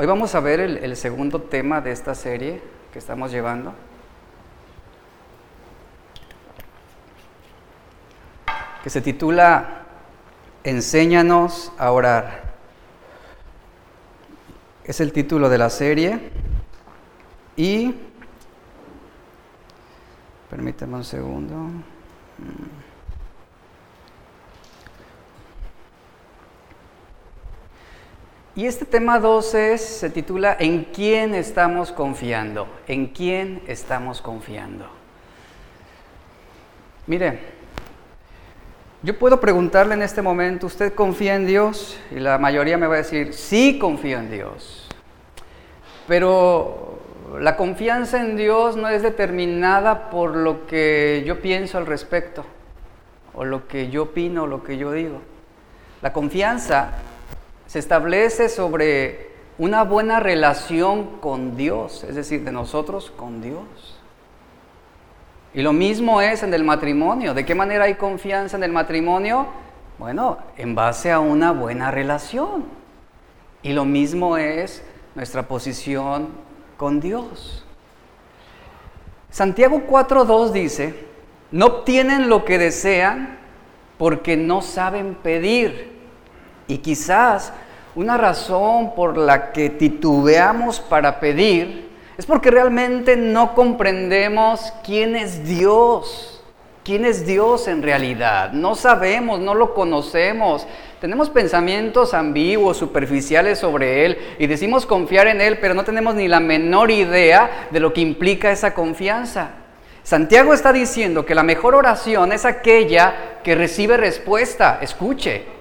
Hoy vamos a ver el, segundo tema de esta serie que estamos llevando. que se titula Enséñanos a orar. Es el título de la serie y permítame un segundo. Y este tema 12 se titula ¿En quién estamos confiando? ¿En quién estamos confiando? Mire, yo puedo preguntarle en este momento, ¿usted confía en Dios? Y la mayoría me va a decir, sí confío en Dios. Pero la confianza en Dios no es determinada por lo que yo pienso al respecto, o lo que yo opino, o lo que yo digo. La confianza se establece sobre una buena relación con Dios, es decir, de nosotros con Dios. Y lo mismo es en el matrimonio. ¿De qué manera hay confianza en el matrimonio? Bueno, en base a una buena relación. Y lo mismo es nuestra posición con Dios. Santiago 4.2 dice, no obtienen lo que desean porque no saben pedir. Y quizás una razón por la que titubeamos para pedir es porque realmente no comprendemos quién es Dios, quién es Dios en realidad. No sabemos, no lo conocemos. Tenemos pensamientos ambiguos, superficiales sobre Él y decimos confiar en Él, pero no tenemos ni la menor idea de lo que implica esa confianza. Santiago está diciendo que la mejor oración es aquella que recibe respuesta. Escuche,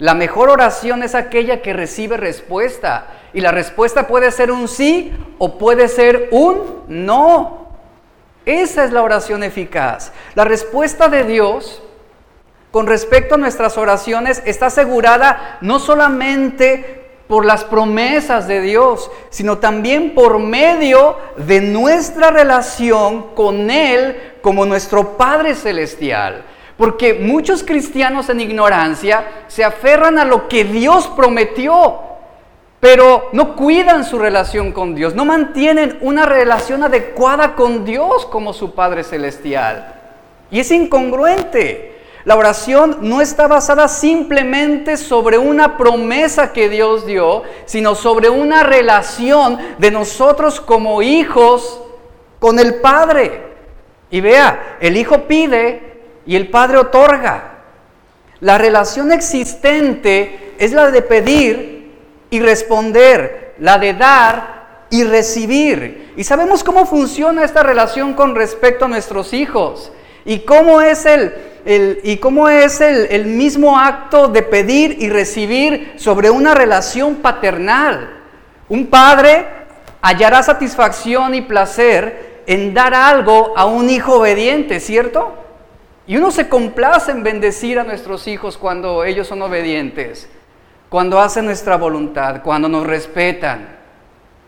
la mejor oración es aquella que recibe respuesta. Y la respuesta puede ser un sí o puede ser un no. Esa es la oración eficaz. La respuesta de Dios con respecto a nuestras oraciones está asegurada no solamente por las promesas de Dios, sino también por medio de nuestra relación con Él como nuestro Padre Celestial. Porque muchos cristianos en ignorancia se aferran a lo que Dios prometió, pero no cuidan su relación con Dios, no mantienen una relación adecuada con Dios como su Padre Celestial. Y es incongruente. La oración no está basada simplemente sobre una promesa que Dios dio, sino sobre una relación de nosotros como hijos con el Padre. Y vea, el Hijo pide y el Padre otorga. La relación existente es la de pedir y responder, la de dar y recibir. Y sabemos cómo funciona esta relación con respecto a nuestros hijos y cómo es el, y cómo es el, mismo acto de pedir y recibir sobre una relación paternal. Un padre hallará satisfacción y placer en dar algo a un hijo obediente, ¿cierto? Y uno se complace en bendecir a nuestros hijos cuando ellos son obedientes, cuando hacen nuestra voluntad, cuando nos respetan.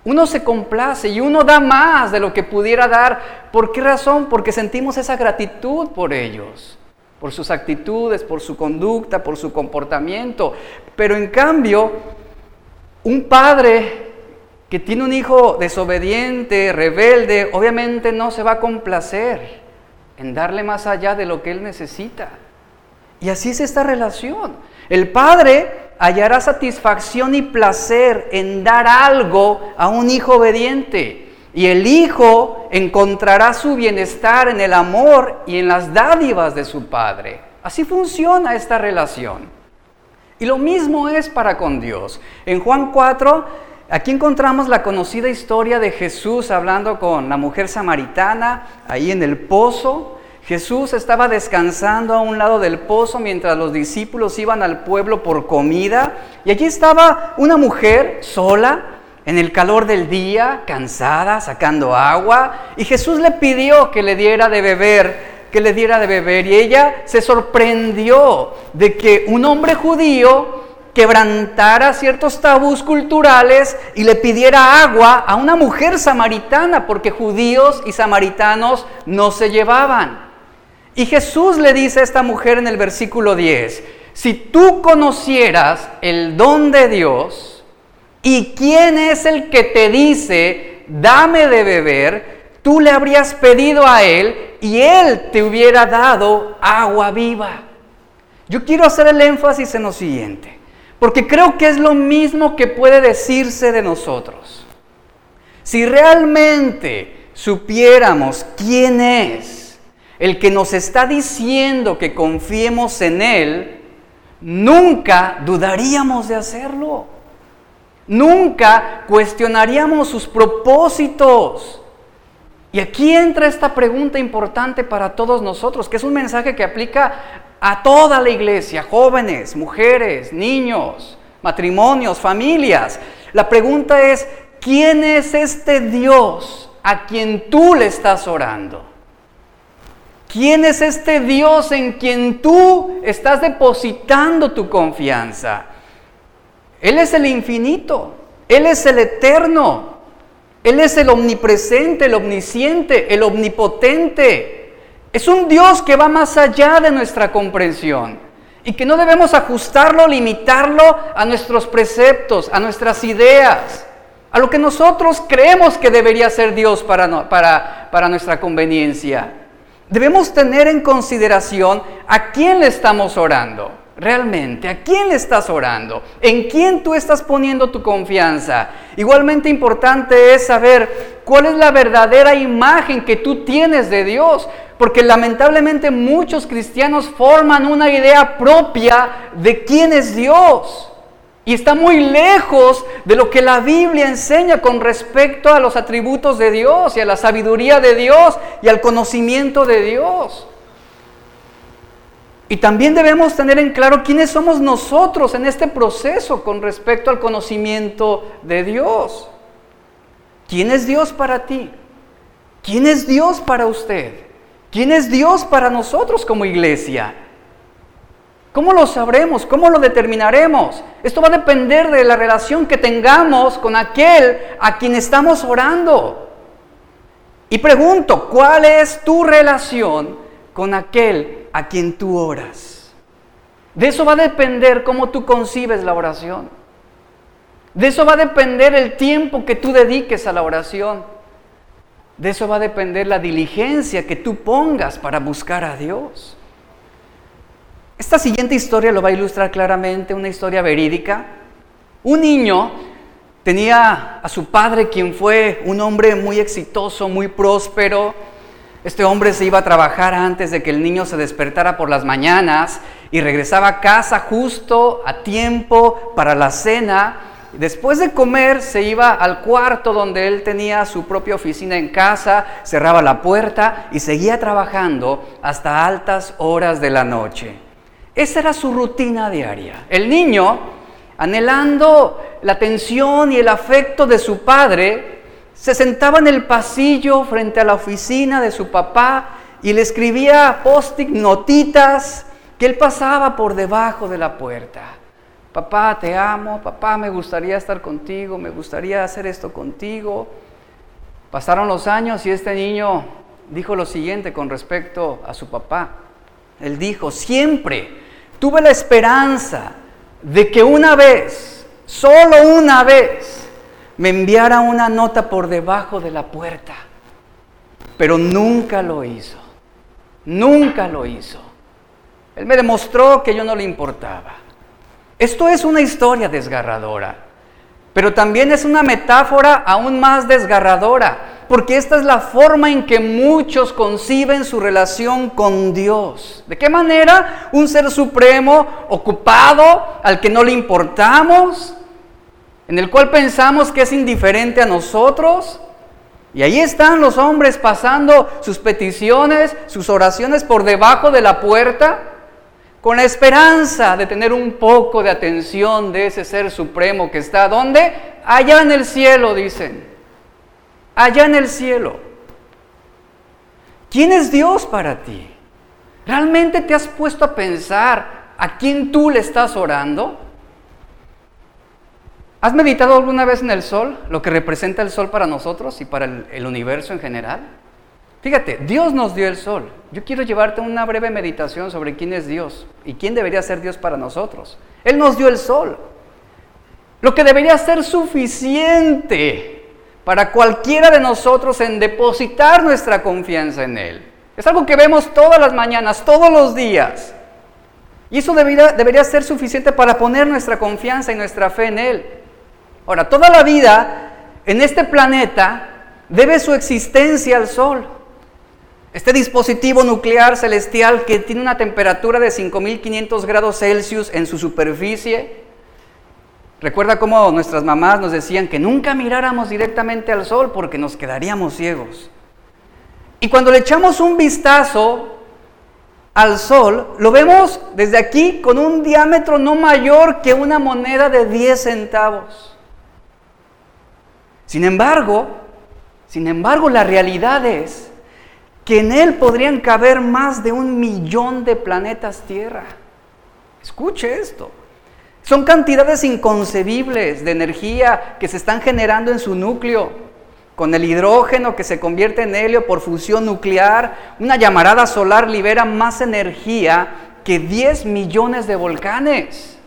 Uno se complace y uno da más de lo que pudiera dar. ¿Por qué razón? Porque sentimos esa gratitud por ellos, por sus actitudes, por su conducta, por su comportamiento. Pero en cambio, un padre que tiene un hijo desobediente, rebelde, obviamente no se va a complacer en darle más allá de lo que él necesita. Y así es esta relación. El padre hallará satisfacción y placer en dar algo a un hijo obediente. Y el hijo encontrará su bienestar en el amor y en las dádivas de su padre. Así funciona esta relación. Y lo mismo es para con Dios. En Juan 4 Aquí encontramos la conocida historia de Jesús hablando con la mujer samaritana ahí en el pozo. Jesús estaba descansando a un lado del pozo mientras los discípulos iban al pueblo por comida. Y allí estaba una mujer sola, en el calor del día, cansada, sacando agua. Y Jesús le pidió que le diera de beber, que le diera de beber. Y ella se sorprendió de que un hombre judío quebrantara ciertos tabús culturales y le pidiera agua a una mujer samaritana, porque judíos y samaritanos no se llevaban. Y Jesús le dice a esta mujer en el versículo 10, si tú conocieras el don de Dios ¿Y quién es el que te dice, dame de beber? Tú le habrías pedido a él y él te hubiera dado agua viva. Yo quiero hacer el énfasis en lo siguiente, porque creo que es lo mismo que puede decirse de nosotros. Si realmente supiéramos quién es el que nos está diciendo que confiemos en Él, nunca dudaríamos de hacerlo. Nunca cuestionaríamos sus propósitos. Y aquí entra esta pregunta importante para todos nosotros, que es un mensaje que aplica a toda la iglesia, jóvenes, mujeres, niños, matrimonios, familias. La pregunta es, ¿quién es este Dios a quien tú le estás orando? ¿Quién es este Dios en quien tú estás depositando tu confianza? Él es el infinito, Él es el eterno, Él es el omnipresente, el omnisciente, el omnipotente. Es un Dios que va más allá de nuestra comprensión y que no debemos ajustarlo, limitarlo a nuestros preceptos, a nuestras ideas, a lo que nosotros creemos que debería ser Dios para, para, para nuestra conveniencia. Debemos tener en consideración a quién le estamos orando realmente? ¿A quién le estás orando? ¿En quién tú estás poniendo tu confianza? Igualmente importante es saber cuál es la verdadera imagen que tú tienes de Dios, porque lamentablemente muchos cristianos forman una idea propia de quién es Dios. Y está muy lejos de lo que la Biblia enseña con respecto a los atributos de Dios y a la sabiduría de Dios y al conocimiento de Dios. Y también debemos tener en claro quiénes somos nosotros en este proceso con respecto al conocimiento de Dios. ¿Quién es Dios para ti? ¿Quién es Dios para usted? ¿Quién es Dios para nosotros como iglesia? ¿Cómo lo sabremos? ¿Cómo lo determinaremos? Esto va a depender de la relación que tengamos con aquel a quien estamos orando. Y pregunto, ¿cuál es tu relación con aquel a quien tú oras. De eso va a depender cómo tú concibes la oración. De eso va a depender el tiempo que tú dediques a la oración. De eso va a depender la diligencia que tú pongas para buscar a Dios. Esta siguiente historia lo va a ilustrar claramente, una historia verídica. Un niño tenía a su padre, quien fue un hombre muy exitoso, muy próspero, este hombre se iba a trabajar antes de que el niño se despertara por las mañanas y regresaba a casa justo a tiempo para la cena. Después de comer se iba al cuarto donde él tenía su propia oficina en casa, cerraba la puerta y seguía trabajando hasta altas horas de la noche. Esa era su rutina diaria. El niño, anhelando la atención y el afecto de su padre, se sentaba en el pasillo frente a la oficina de su papá y le escribía post-it notitas que él pasaba por debajo de la puerta. Papá, te amo, papá, me gustaría estar contigo, me gustaría hacer esto contigo. Pasaron los años y este niño dijo lo siguiente con respecto a su papá. Él dijo, siempre tuve la esperanza de que una vez, solo una vez, me enviara una nota por debajo de la puerta, pero nunca lo hizo, nunca lo hizo. Él me demostró que yo no le importaba. Esto es una historia desgarradora, pero también es una metáfora aún más desgarradora, porque esta es la forma en que muchos conciben su relación con Dios. ¿De qué manera? Un ser supremo, ocupado, al que no le importamos, en el cual pensamos que es indiferente a nosotros. Y ahí están los hombres pasando sus peticiones, sus oraciones por debajo de la puerta, con la esperanza de tener un poco de atención de ese ser supremo que está, ¿dónde? Allá en el cielo, dicen. Allá en el cielo. ¿Quién es Dios para ti? ¿Realmente te has puesto a pensar a quién tú le estás orando? ¿Has meditado alguna vez en el sol, lo que representa el sol para nosotros y para el, universo en general? Fíjate, Dios nos dio el sol. Yo quiero llevarte una breve meditación sobre quién es Dios y quién debería ser Dios para nosotros. Él nos dio el sol. Lo que debería ser suficiente para cualquiera de nosotros en depositar nuestra confianza en Él. Es algo que vemos todas las mañanas, todos los días. Y eso debería, debería ser suficiente para poner nuestra confianza y nuestra fe en Él. Ahora, toda la vida en este planeta debe su existencia al Sol. Este dispositivo nuclear celestial que tiene una temperatura de 5500 grados Celsius en su superficie. Recuerda cómo nuestras mamás nos decían que nunca miráramos directamente al sol porque nos quedaríamos ciegos. Y cuando le echamos un vistazo al sol, lo vemos desde aquí con un diámetro no mayor que una moneda de 10 centavos. Sin embargo, sin embargo, la realidad es que en él podrían caber más de un millón de planetas Tierra. Escuche esto. Son cantidades inconcebibles de energía que se están generando en su núcleo. Con el hidrógeno que se convierte en helio por fusión nuclear, una llamarada solar libera más energía que 10 millones de volcanes.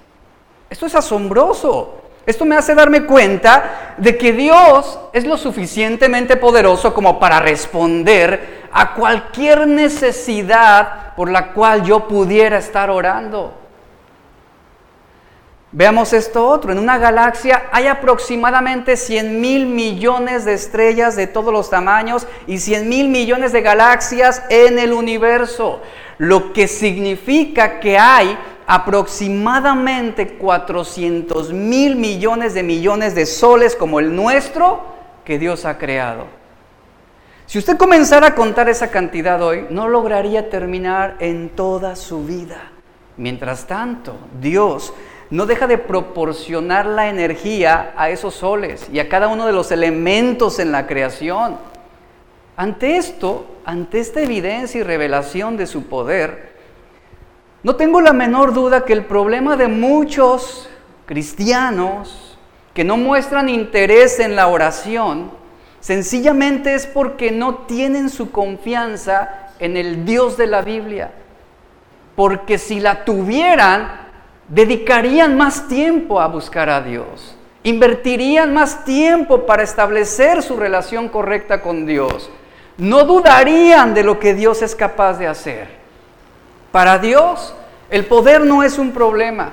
Esto es asombroso. Esto me hace darme cuenta de que Dios es lo suficientemente poderoso como para responder a cualquier necesidad por la cual yo pudiera estar orando. Veamos esto otro. En una galaxia hay aproximadamente 100 mil millones de estrellas de todos los tamaños y 100 mil millones de galaxias en el universo, lo que significa que hay aproximadamente 400 mil millones de millones de soles como el nuestro que Dios ha creado. Si usted comenzara a contar esa cantidad hoy, no lograría terminar en toda su vida. Mientras tanto, Dios no deja de proporcionar la energía a esos soles y a cada uno de los elementos en la creación. Ante esto, ante esta evidencia y revelación de su poder, no tengo la menor duda que el problema de muchos cristianos que no muestran interés en la oración, sencillamente es porque no tienen su confianza en el Dios de la Biblia. Porque si la tuvieran, dedicarían más tiempo a buscar a Dios. Invertirían más tiempo para establecer su relación correcta con Dios. No dudarían de lo que Dios es capaz de hacer. Para Dios, el poder no es un problema.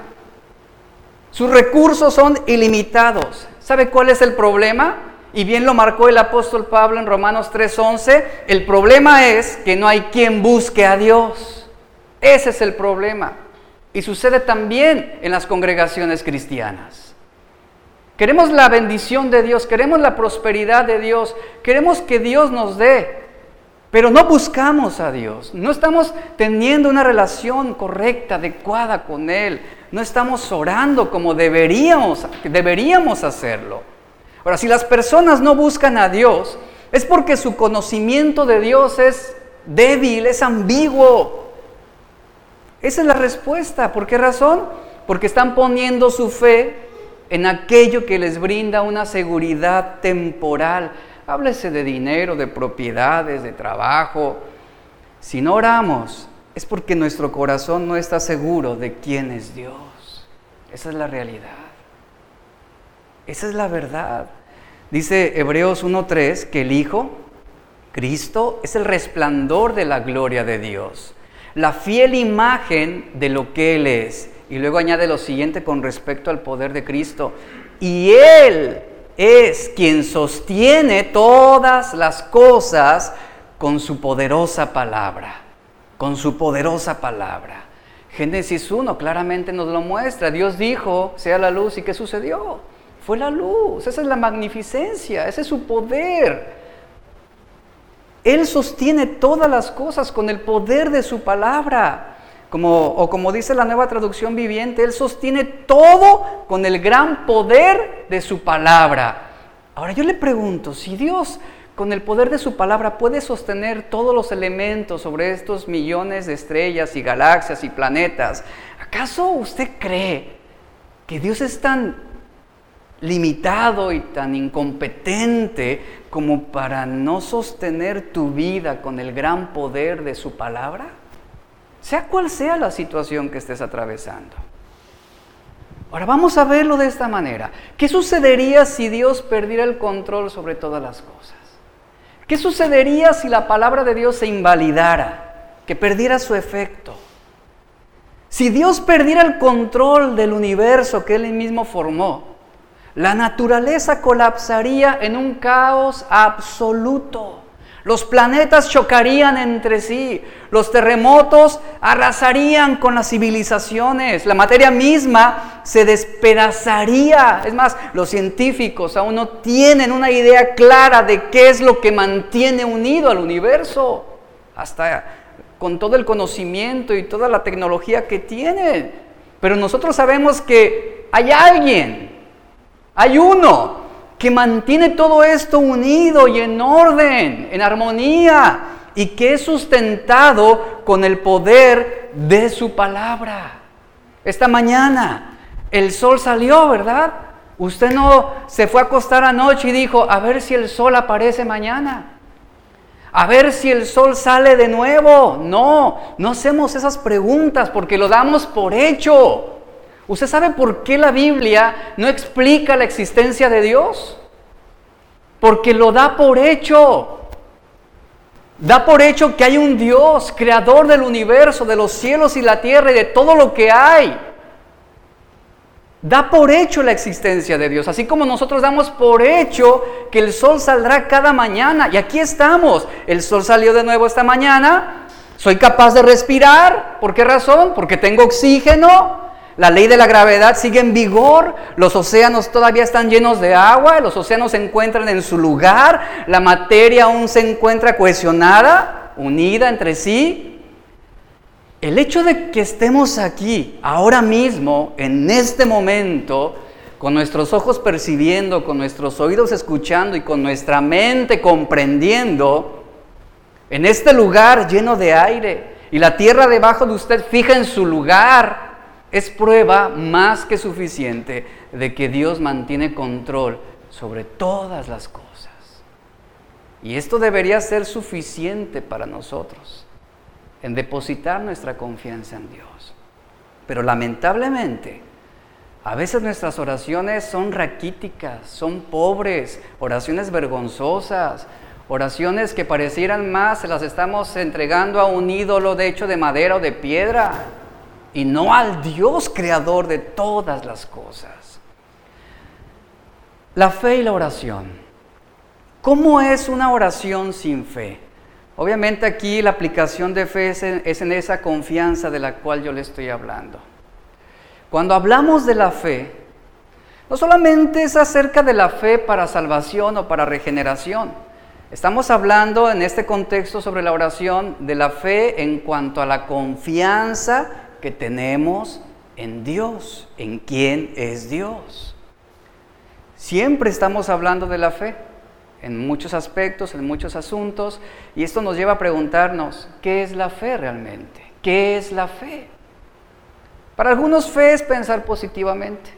Sus recursos son ilimitados. ¿Sabe cuál es el problema? Y bien lo marcó el apóstol Pablo en Romanos 3:11. El problema es que no hay quien busque a Dios. Ese es el problema. Y sucede también en las congregaciones cristianas. Queremos la bendición de Dios, queremos la prosperidad de Dios, queremos que Dios nos dé, pero no buscamos a Dios, no estamos teniendo una relación correcta, adecuada con Él, no estamos orando como deberíamos, deberíamos hacerlo. Ahora, si las personas no buscan a Dios, es porque su conocimiento de Dios es débil, es ambiguo. Esa es la respuesta. ¿Por qué razón? Porque están poniendo su fe en aquello que les brinda una seguridad temporal Háblese de dinero, de propiedades, de trabajo. Si no oramos, es porque nuestro corazón no está seguro de quién es Dios. Esa es la realidad. Esa es la verdad. Dice Hebreos 1.3 que el Hijo, Cristo, es el resplandor de la gloria de Dios, la fiel imagen de lo que Él es. Y luego añade lo siguiente con respecto al poder de Cristo. Y Él es quien sostiene todas las cosas con su poderosa palabra, con su poderosa palabra. Génesis 1 claramente nos lo muestra. Dios dijo, sea la luz, ¿y qué sucedió? Fue la luz, esa es la magnificencia, ese es su poder. Él sostiene todas las cosas con el poder de su palabra o como dice la nueva traducción viviente, Él sostiene todo con el gran poder de su palabra. Ahora yo le pregunto, si Dios con el poder de su palabra puede sostener todos los elementos sobre estos millones de estrellas y galaxias y planetas, ¿acaso usted cree que Dios es tan limitado y tan incompetente como para no sostener tu vida con el gran poder de su palabra? sea cual sea la situación que estés atravesando. Ahora vamos a verlo de esta manera. ¿Qué sucedería si Dios perdiera el control sobre todas las cosas? ¿Qué sucedería si la palabra de Dios se invalidara, que perdiera su efecto? Si Dios perdiera el control del universo que Él mismo formó, la naturaleza colapsaría en un caos absoluto. Los planetas chocarían entre sí, los terremotos arrasarían con las civilizaciones, la materia misma se despedazaría. Es más, los científicos aún no tienen una idea clara de qué es lo que mantiene unido al universo, hasta con todo el conocimiento y toda la tecnología que tienen. Pero nosotros sabemos que hay alguien, hay uno que mantiene todo esto unido y en orden, en armonía, y que es sustentado con el poder de su palabra. Esta mañana el sol salió, ¿verdad? Usted no se fue a acostar anoche y dijo, a ver si el sol aparece mañana. A ver si el sol sale de nuevo. No, no hacemos esas preguntas porque lo damos por hecho. ¿Usted sabe por qué la Biblia no explica la existencia de Dios? Porque lo da por hecho. Da por hecho que hay un Dios, creador del universo, de los cielos y la tierra y de todo lo que hay. Da por hecho la existencia de Dios, así como nosotros damos por hecho que el sol saldrá cada mañana. Y aquí estamos. El sol salió de nuevo esta mañana. Soy capaz de respirar. ¿Por qué razón? Porque tengo oxígeno. La ley de la gravedad sigue en vigor, los océanos todavía están llenos de agua, los océanos se encuentran en su lugar, la materia aún se encuentra cohesionada, unida entre sí. El hecho de que estemos aquí, ahora mismo, en este momento, con nuestros ojos percibiendo, con nuestros oídos escuchando y con nuestra mente comprendiendo, en este lugar lleno de aire y la tierra debajo de usted fija en su lugar, es prueba más que suficiente de que Dios mantiene control sobre todas las cosas. Y esto debería ser suficiente para nosotros en depositar nuestra confianza en Dios. Pero lamentablemente, a veces nuestras oraciones son raquíticas, son pobres, oraciones vergonzosas, oraciones que parecieran más se las estamos entregando a un ídolo de hecho de madera o de piedra y no al Dios creador de todas las cosas. La fe y la oración. ¿Cómo es una oración sin fe? Obviamente aquí la aplicación de fe es en, esa confianza de la cual yo le estoy hablando. Cuando hablamos de la fe, no solamente es acerca de la fe para salvación o para regeneración. Estamos hablando en este contexto sobre la oración de la fe en cuanto a la confianza que tenemos en Dios, en quién es Dios. Siempre estamos hablando de la fe, en muchos aspectos, en muchos asuntos, y esto nos lleva a preguntarnos, ¿qué es la fe realmente? ¿Qué es la fe? Para algunos fe es pensar positivamente.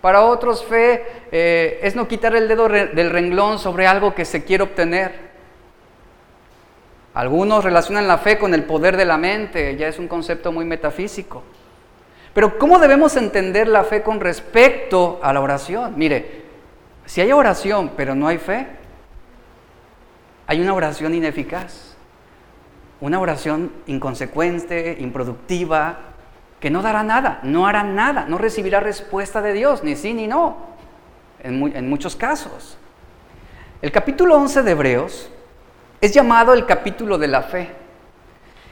Para otros fe eh, es no quitar el dedo del renglón sobre algo que se quiere obtener. Algunos relacionan la fe con el poder de la mente, ya es un concepto muy metafísico. Pero ¿cómo debemos entender la fe con respecto a la oración? Mire, si hay oración pero no hay fe, hay una oración ineficaz, una oración inconsecuente, improductiva, que no dará nada, no hará nada, no recibirá respuesta de Dios, ni sí ni no, en, muchos casos. El capítulo 11 de Hebreos es llamado el capítulo de la fe.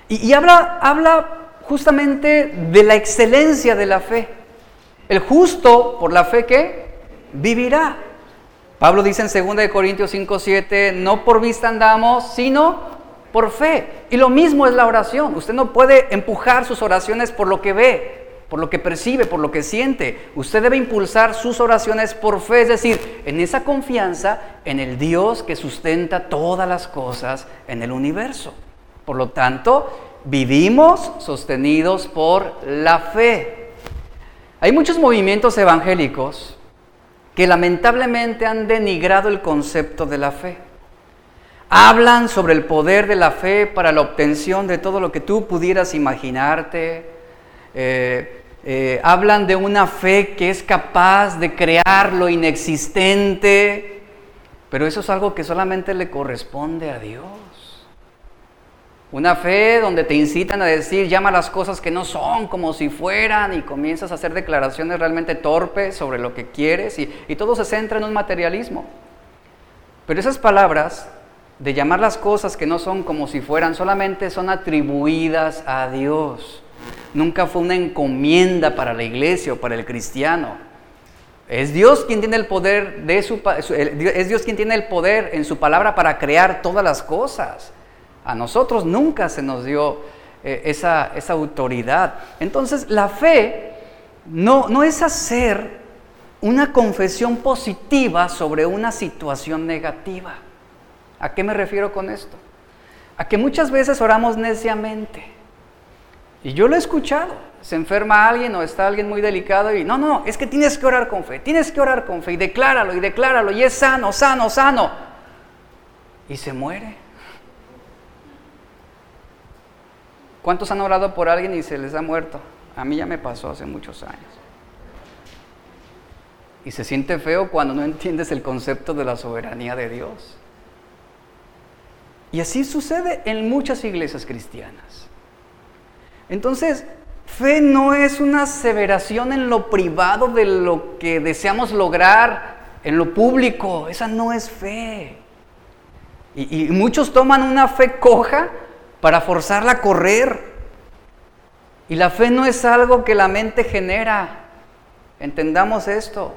Y, habla, habla justamente de la excelencia de la fe. El justo por la fe que vivirá. Pablo dice en 2 Corintios 5, 7, no por vista andamos, sino por fe. Y lo mismo es la oración. Usted no puede empujar sus oraciones por lo que ve, por lo que percibe, por lo que siente. Usted debe impulsar sus oraciones por fe, es decir, en esa confianza en el Dios que sustenta todas las cosas en el universo. Por lo tanto, vivimos sostenidos por la fe. Hay muchos movimientos evangélicos que lamentablemente han denigrado el concepto de la fe. Hablan sobre el poder de la fe para la obtención de todo lo que tú pudieras imaginarte, eh, eh, hablan de una fe que es capaz de crear lo inexistente, pero eso es algo que solamente le corresponde a Dios. Una fe donde te incitan a decir, llama las cosas que no son como si fueran y comienzas a hacer declaraciones realmente torpes sobre lo que quieres y, y todo se centra en un materialismo. Pero esas palabras de llamar las cosas que no son como si fueran solamente son atribuidas a Dios. Nunca fue una encomienda para la iglesia o para el cristiano. Es Dios quien tiene el poder de su es Dios quien tiene el poder en su palabra para crear todas las cosas. A nosotros nunca se nos dio eh, esa, esa, autoridad. Entonces, la fe no, no es hacer una confesión positiva sobre una situación negativa. ¿A qué me refiero con esto? A que muchas veces oramos neciamente. Y yo lo he escuchado. Se enferma alguien o está alguien muy delicado y no, no, es que tienes que orar con fe, tienes que orar con fe y decláralo y decláralo y es sano, sano, sano. Y se muere. ¿Cuántos han orado por alguien y se les ha muerto? A mí ya me pasó hace muchos años. Y se siente feo cuando no entiendes el concepto de la soberanía de Dios. Y así sucede en muchas iglesias cristianas. Entonces, fe no es una aseveración en lo privado de lo que deseamos lograr en lo público. Esa no es fe. Y, muchos toman una fe coja para forzarla a correr. Y la fe no es algo que la mente genera. Entendamos esto.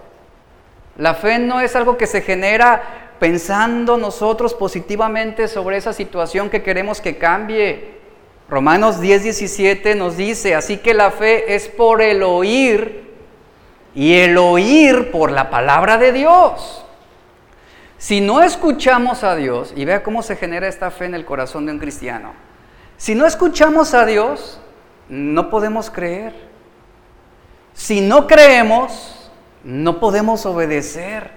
La fe no es algo que se genera pensando nosotros positivamente sobre esa situación que queremos que cambie. Romanos 10, 17 nos dice, así que la fe es por el oír y el oír por la palabra de Dios. Si no escuchamos a Dios, y vea cómo se genera esta fe en el corazón de un cristiano, si no escuchamos a Dios, no podemos creer. Si no creemos, no podemos obedecer.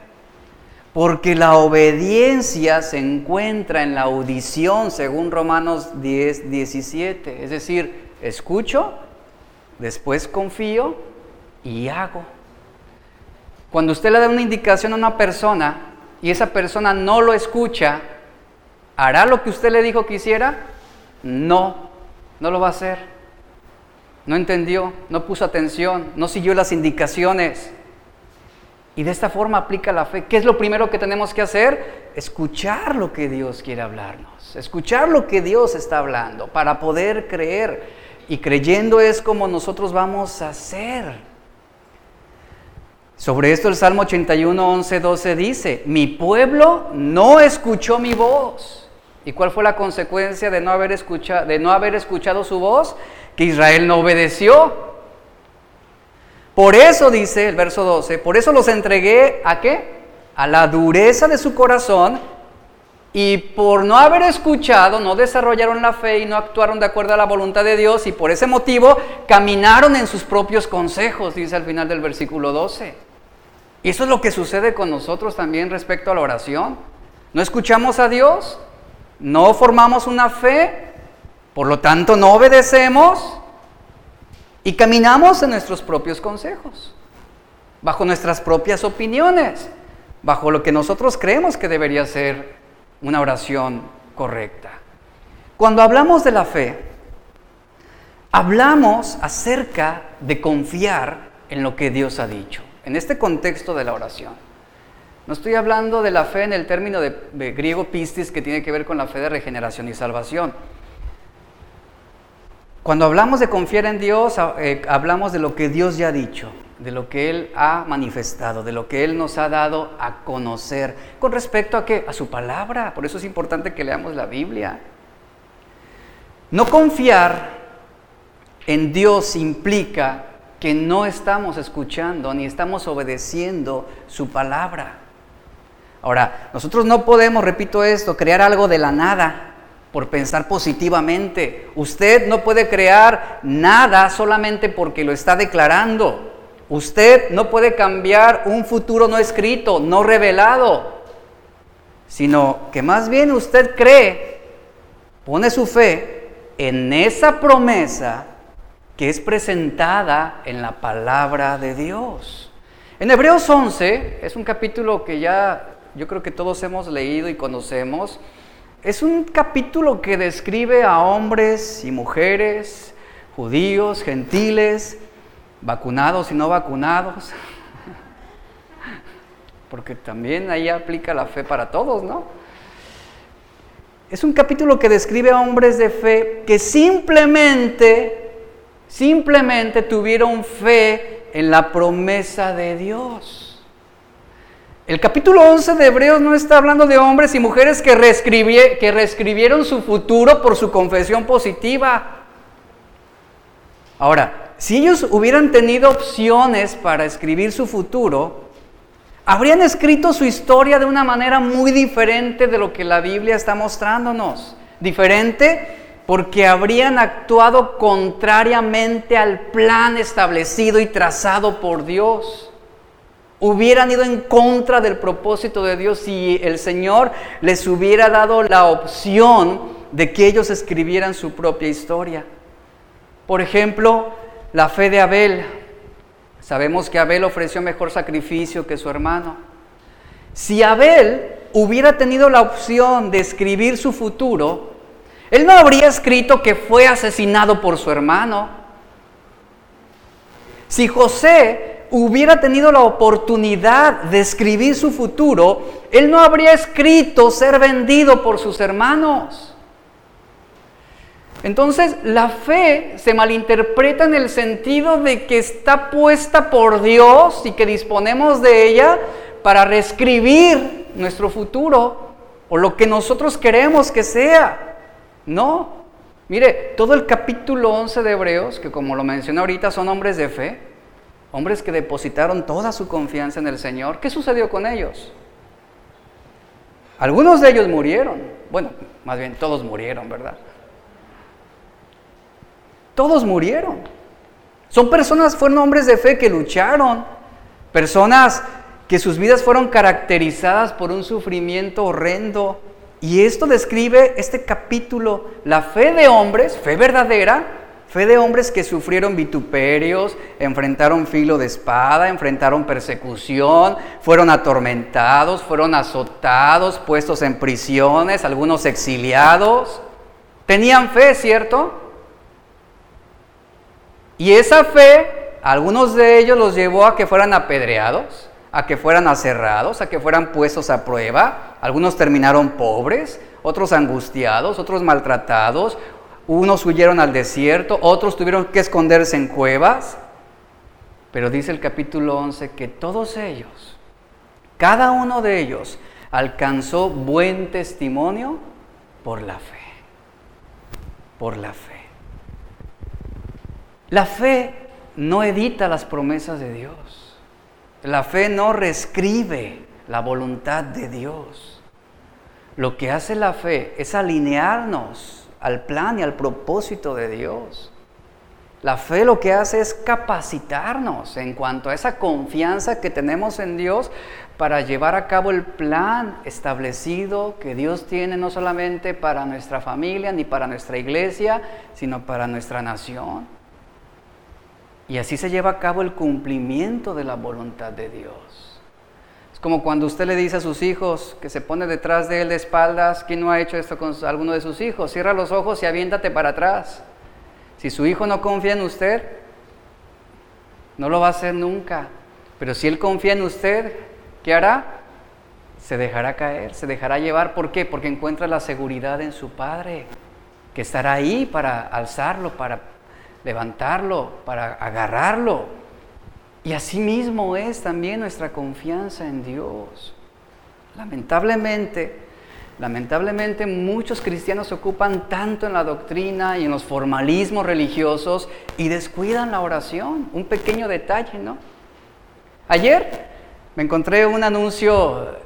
Porque la obediencia se encuentra en la audición, según Romanos 10, 17. Es decir, escucho, después confío y hago. Cuando usted le da una indicación a una persona y esa persona no lo escucha, ¿hará lo que usted le dijo que hiciera? No, no lo va a hacer. No entendió, no puso atención, no siguió las indicaciones. Y de esta forma aplica la fe. ¿Qué es lo primero que tenemos que hacer? Escuchar lo que Dios quiere hablarnos. Escuchar lo que Dios está hablando para poder creer. Y creyendo es como nosotros vamos a hacer. Sobre esto el Salmo 81, 11, 12 dice, mi pueblo no escuchó mi voz. ¿Y cuál fue la consecuencia de no haber, de no haber escuchado su voz? Que Israel no obedeció. Por eso dice el verso 12, por eso los entregué a qué? A la dureza de su corazón y por no haber escuchado, no desarrollaron la fe y no actuaron de acuerdo a la voluntad de Dios y por ese motivo caminaron en sus propios consejos, dice al final del versículo 12. Y eso es lo que sucede con nosotros también respecto a la oración. No escuchamos a Dios, no formamos una fe, por lo tanto no obedecemos y caminamos en nuestros propios consejos, bajo nuestras propias opiniones, bajo lo que nosotros creemos que debería ser una oración correcta. Cuando hablamos de la fe, hablamos acerca de confiar en lo que Dios ha dicho, en este contexto de la oración. No estoy hablando de la fe en el término de, griego pistis que tiene que ver con la fe de regeneración y salvación. Cuando hablamos de confiar en Dios, eh, hablamos de lo que Dios ya ha dicho, de lo que Él ha manifestado, de lo que Él nos ha dado a conocer. ¿Con respecto a qué? A su palabra. Por eso es importante que leamos la Biblia. No confiar en Dios implica que no estamos escuchando ni estamos obedeciendo su palabra. Ahora, nosotros no podemos, repito esto, crear algo de la nada por pensar positivamente. Usted no puede crear nada solamente porque lo está declarando. Usted no puede cambiar un futuro no escrito, no revelado, sino que más bien usted cree, pone su fe en esa promesa que es presentada en la palabra de Dios. En Hebreos 11, es un capítulo que ya yo creo que todos hemos leído y conocemos, es un capítulo que describe a hombres y mujeres, judíos, gentiles, vacunados y no vacunados, porque también ahí aplica la fe para todos, ¿no? Es un capítulo que describe a hombres de fe que simplemente, simplemente tuvieron fe en la promesa de Dios. El capítulo 11 de Hebreos no está hablando de hombres y mujeres que, que reescribieron su futuro por su confesión positiva. Ahora, si ellos hubieran tenido opciones para escribir su futuro, habrían escrito su historia de una manera muy diferente de lo que la Biblia está mostrándonos. Diferente porque habrían actuado contrariamente al plan establecido y trazado por Dios hubieran ido en contra del propósito de Dios si el Señor les hubiera dado la opción de que ellos escribieran su propia historia. Por ejemplo, la fe de Abel. Sabemos que Abel ofreció mejor sacrificio que su hermano. Si Abel hubiera tenido la opción de escribir su futuro, él no habría escrito que fue asesinado por su hermano. Si José hubiera tenido la oportunidad de escribir su futuro, él no habría escrito ser vendido por sus hermanos. Entonces la fe se malinterpreta en el sentido de que está puesta por Dios y que disponemos de ella para reescribir nuestro futuro o lo que nosotros queremos que sea. No. Mire, todo el capítulo 11 de Hebreos, que como lo mencioné ahorita son hombres de fe, hombres que depositaron toda su confianza en el Señor, ¿qué sucedió con ellos? Algunos de ellos murieron, bueno, más bien todos murieron, ¿verdad? Todos murieron. Son personas, fueron hombres de fe que lucharon, personas que sus vidas fueron caracterizadas por un sufrimiento horrendo. Y esto describe este capítulo, la fe de hombres, fe verdadera, Fe de hombres que sufrieron vituperios, enfrentaron filo de espada, enfrentaron persecución, fueron atormentados, fueron azotados, puestos en prisiones, algunos exiliados. Tenían fe, ¿cierto? Y esa fe, algunos de ellos los llevó a que fueran apedreados, a que fueran aserrados, a que fueran puestos a prueba. Algunos terminaron pobres, otros angustiados, otros maltratados, unos huyeron al desierto, otros tuvieron que esconderse en cuevas. Pero dice el capítulo 11 que todos ellos, cada uno de ellos, alcanzó buen testimonio por la fe. Por la fe. La fe no edita las promesas de Dios. La fe no reescribe la voluntad de Dios. Lo que hace la fe es alinearnos al plan y al propósito de Dios. La fe lo que hace es capacitarnos en cuanto a esa confianza que tenemos en Dios para llevar a cabo el plan establecido que Dios tiene no solamente para nuestra familia ni para nuestra iglesia, sino para nuestra nación. Y así se lleva a cabo el cumplimiento de la voluntad de Dios como cuando usted le dice a sus hijos que se pone detrás de él de espaldas, ¿quién no ha hecho esto con alguno de sus hijos? Cierra los ojos y aviéntate para atrás. Si su hijo no confía en usted, no lo va a hacer nunca. Pero si él confía en usted, ¿qué hará? Se dejará caer, se dejará llevar. ¿Por qué? Porque encuentra la seguridad en su Padre, que estará ahí para alzarlo, para levantarlo, para agarrarlo. Y así mismo es también nuestra confianza en Dios. Lamentablemente, lamentablemente muchos cristianos se ocupan tanto en la doctrina y en los formalismos religiosos y descuidan la oración. Un pequeño detalle, ¿no? Ayer me encontré un anuncio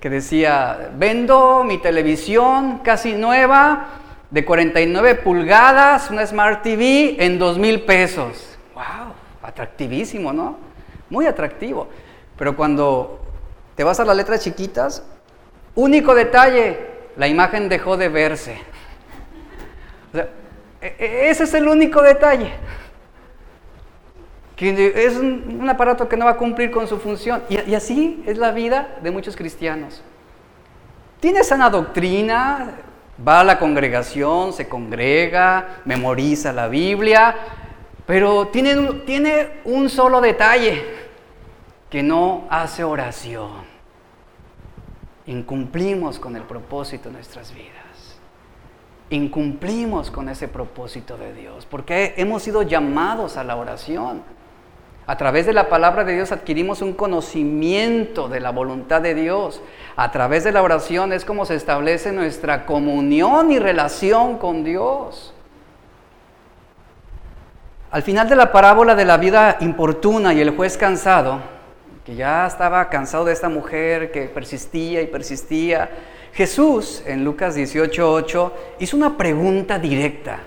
que decía, vendo mi televisión casi nueva de 49 pulgadas, una Smart TV en 2 mil pesos. ¡Wow! Atractivísimo, ¿no? Muy atractivo. Pero cuando te vas a las letras chiquitas, único detalle, la imagen dejó de verse. E, e, ese es el único detalle. que es un, aparato que no va a cumplir con su función. Y, así es la vida de muchos cristianos. Tiene sana doctrina, va a la congregación, se congrega, memoriza la Biblia, pero tiene, tiene un solo detalle, que no hace oración. Incumplimos con el propósito de nuestras vidas. Incumplimos con ese propósito de Dios, porque hemos sido llamados a la oración. A través de la palabra de Dios adquirimos un conocimiento de la voluntad de Dios. A través de la oración es como se establece nuestra comunión y relación con Dios. Al final de la parábola de la vida importuna y el juez cansado, que ya estaba cansado de esta mujer que persistía y persistía, Jesús en Lucas 18:8 hizo una pregunta directa.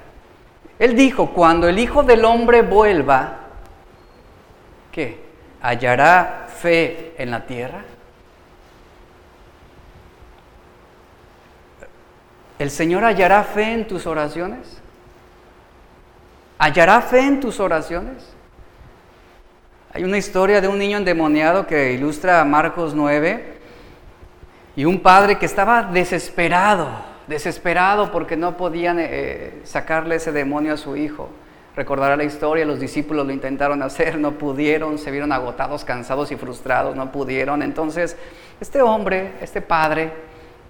Él dijo, cuando el Hijo del Hombre vuelva, ¿qué? ¿Hallará fe en la tierra? ¿El Señor hallará fe en tus oraciones? ¿Hallará fe en tus oraciones? Hay una historia de un niño endemoniado que ilustra a Marcos 9 y un padre que estaba desesperado, desesperado porque no podían eh, sacarle ese demonio a su hijo. Recordará la historia, los discípulos lo intentaron hacer, no pudieron, se vieron agotados, cansados y frustrados, no pudieron. Entonces, este hombre, este padre,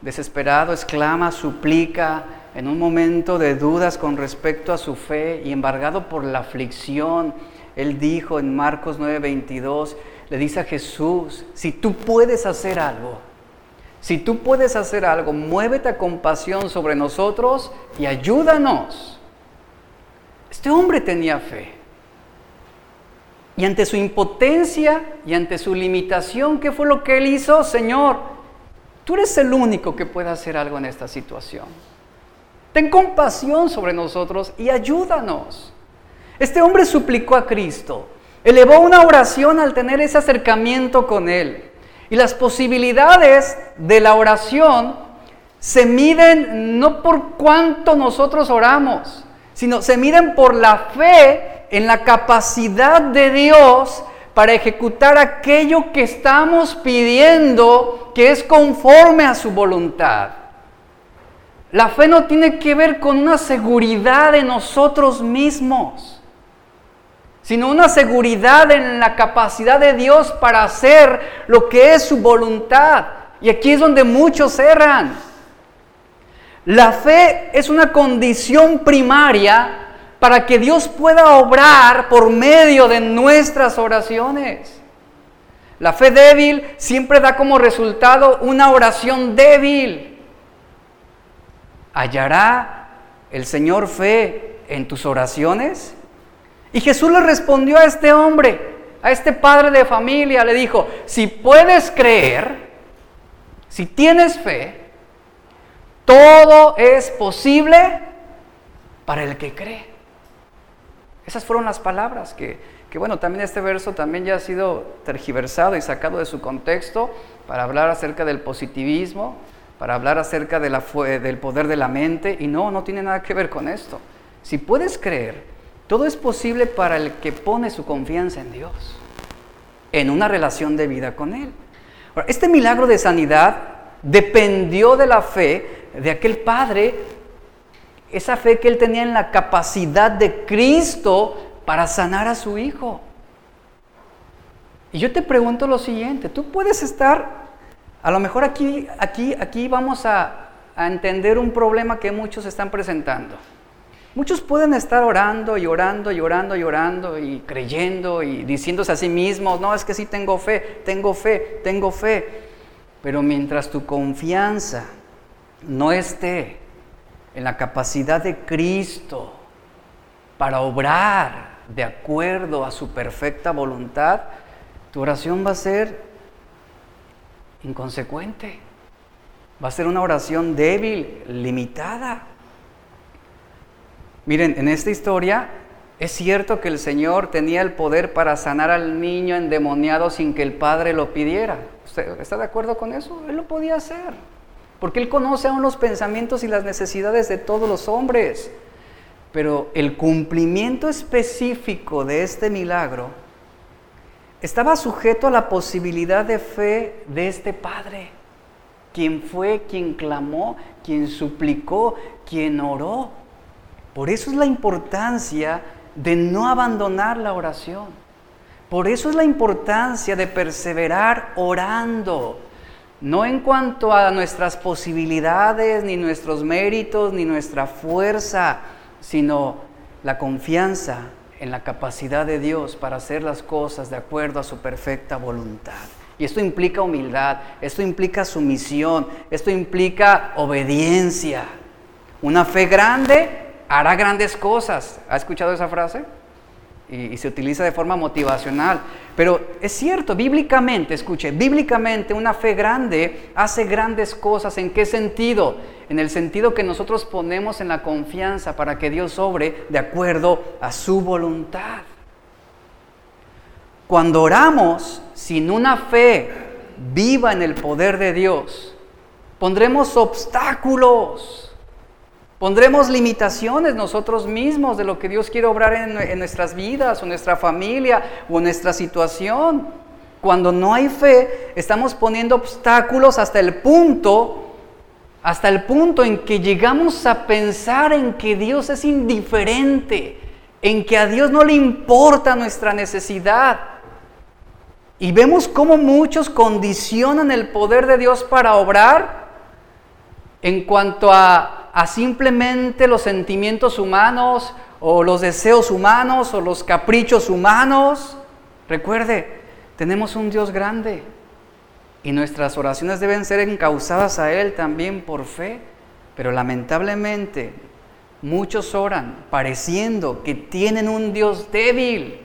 desesperado, exclama, suplica en un momento de dudas con respecto a su fe y embargado por la aflicción. Él dijo en Marcos 9:22, le dice a Jesús, si tú puedes hacer algo, si tú puedes hacer algo, muévete a compasión sobre nosotros y ayúdanos. Este hombre tenía fe. Y ante su impotencia y ante su limitación, ¿qué fue lo que él hizo? Señor, tú eres el único que puede hacer algo en esta situación. Ten compasión sobre nosotros y ayúdanos. Este hombre suplicó a Cristo, elevó una oración al tener ese acercamiento con Él. Y las posibilidades de la oración se miden no por cuánto nosotros oramos, sino se miden por la fe en la capacidad de Dios para ejecutar aquello que estamos pidiendo que es conforme a su voluntad. La fe no tiene que ver con una seguridad en nosotros mismos, sino una seguridad en la capacidad de Dios para hacer lo que es su voluntad. Y aquí es donde muchos erran. La fe es una condición primaria para que Dios pueda obrar por medio de nuestras oraciones. La fe débil siempre da como resultado una oración débil. ¿Hallará el Señor fe en tus oraciones? Y Jesús le respondió a este hombre, a este padre de familia, le dijo, si puedes creer, si tienes fe, todo es posible para el que cree. Esas fueron las palabras que, bueno, también este verso también ya ha sido tergiversado y sacado de su contexto para hablar acerca del positivismo, para hablar acerca de la, del poder de la mente, y no, no tiene nada que ver con esto. Si puedes creer, todo es posible para el que pone su confianza en Dios, en una relación de vida con Él. este milagro de sanidad dependió de la fe de aquel padre, esa fe que él tenía en la capacidad de Cristo para sanar a su hijo. Y yo te pregunto lo siguiente, tú puedes estar, a lo mejor aquí, aquí, aquí vamos a, a entender un problema que muchos están presentando. Muchos pueden estar orando y orando y orando y orando y creyendo y diciéndose a sí mismos, no, es que sí tengo fe, tengo fe, tengo fe. Pero mientras tu confianza no esté en la capacidad de Cristo para obrar de acuerdo a su perfecta voluntad, tu oración va a ser inconsecuente. Va a ser una oración débil, limitada. Miren, en esta historia es cierto que el Señor tenía el poder para sanar al niño endemoniado sin que el Padre lo pidiera. ¿Usted está de acuerdo con eso? Él lo podía hacer porque Él conoce aún los pensamientos y las necesidades de todos los hombres. Pero el cumplimiento específico de este milagro estaba sujeto a la posibilidad de fe de este Padre, quien fue, quien clamó, quien suplicó, quien oró. Por eso es la importancia de no abandonar la oración. Por eso es la importancia de perseverar orando. No en cuanto a nuestras posibilidades, ni nuestros méritos, ni nuestra fuerza, sino la confianza en la capacidad de Dios para hacer las cosas de acuerdo a su perfecta voluntad. Y esto implica humildad, esto implica sumisión, esto implica obediencia. Una fe grande hará grandes cosas. ¿Ha escuchado esa frase? Y, se utiliza de forma motivacional. Pero es cierto, bíblicamente, escuche, bíblicamente una fe grande hace grandes cosas. ¿En qué sentido? En el sentido que nosotros ponemos en la confianza para que Dios obre de acuerdo a su voluntad. Cuando oramos sin una fe viva en el poder de Dios, pondremos obstáculos Pondremos limitaciones nosotros mismos de lo que Dios quiere obrar en, nuestras vidas, o nuestra familia, o nuestra situación. Cuando no hay fe, estamos poniendo obstáculos hasta el punto, hasta el punto en que llegamos a pensar en que Dios es indiferente, en que a Dios no le importa nuestra necesidad. Y vemos cómo muchos condicionan el poder de Dios para obrar en cuanto a a simplemente los sentimientos humanos o los deseos humanos o los caprichos humanos. Recuerde, tenemos un Dios grande y nuestras oraciones deben ser encausadas a Él también por fe, pero lamentablemente muchos oran pareciendo que tienen un Dios débil.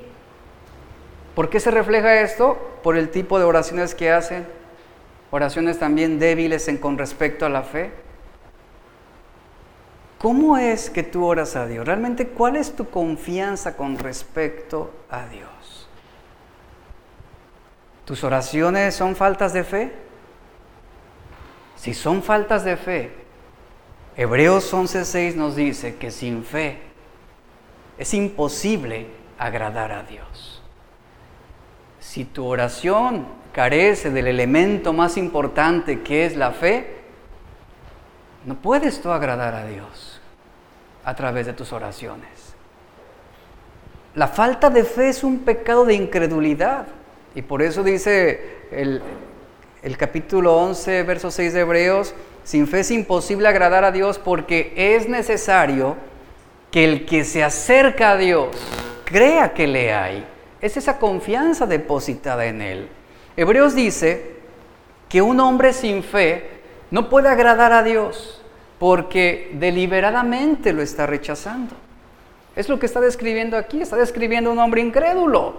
¿Por qué se refleja esto? Por el tipo de oraciones que hacen. Oraciones también débiles en, con respecto a la fe. ¿Cómo es que tú oras a Dios? Realmente, ¿cuál es tu confianza con respecto a Dios? ¿Tus oraciones son faltas de fe? Si son faltas de fe, Hebreos 11:6 nos dice que sin fe es imposible agradar a Dios. Si tu oración carece del elemento más importante que es la fe, no puedes tú agradar a Dios a través de tus oraciones. La falta de fe es un pecado de incredulidad. Y por eso dice el, capítulo 11, verso 6 de Hebreos, sin fe es imposible agradar a Dios porque es necesario que el que se acerca a Dios crea que le hay. Es esa confianza depositada en Él. Hebreos dice que un hombre sin fe no puede agradar a Dios porque deliberadamente lo está rechazando. Es lo que está describiendo aquí, está describiendo un hombre incrédulo.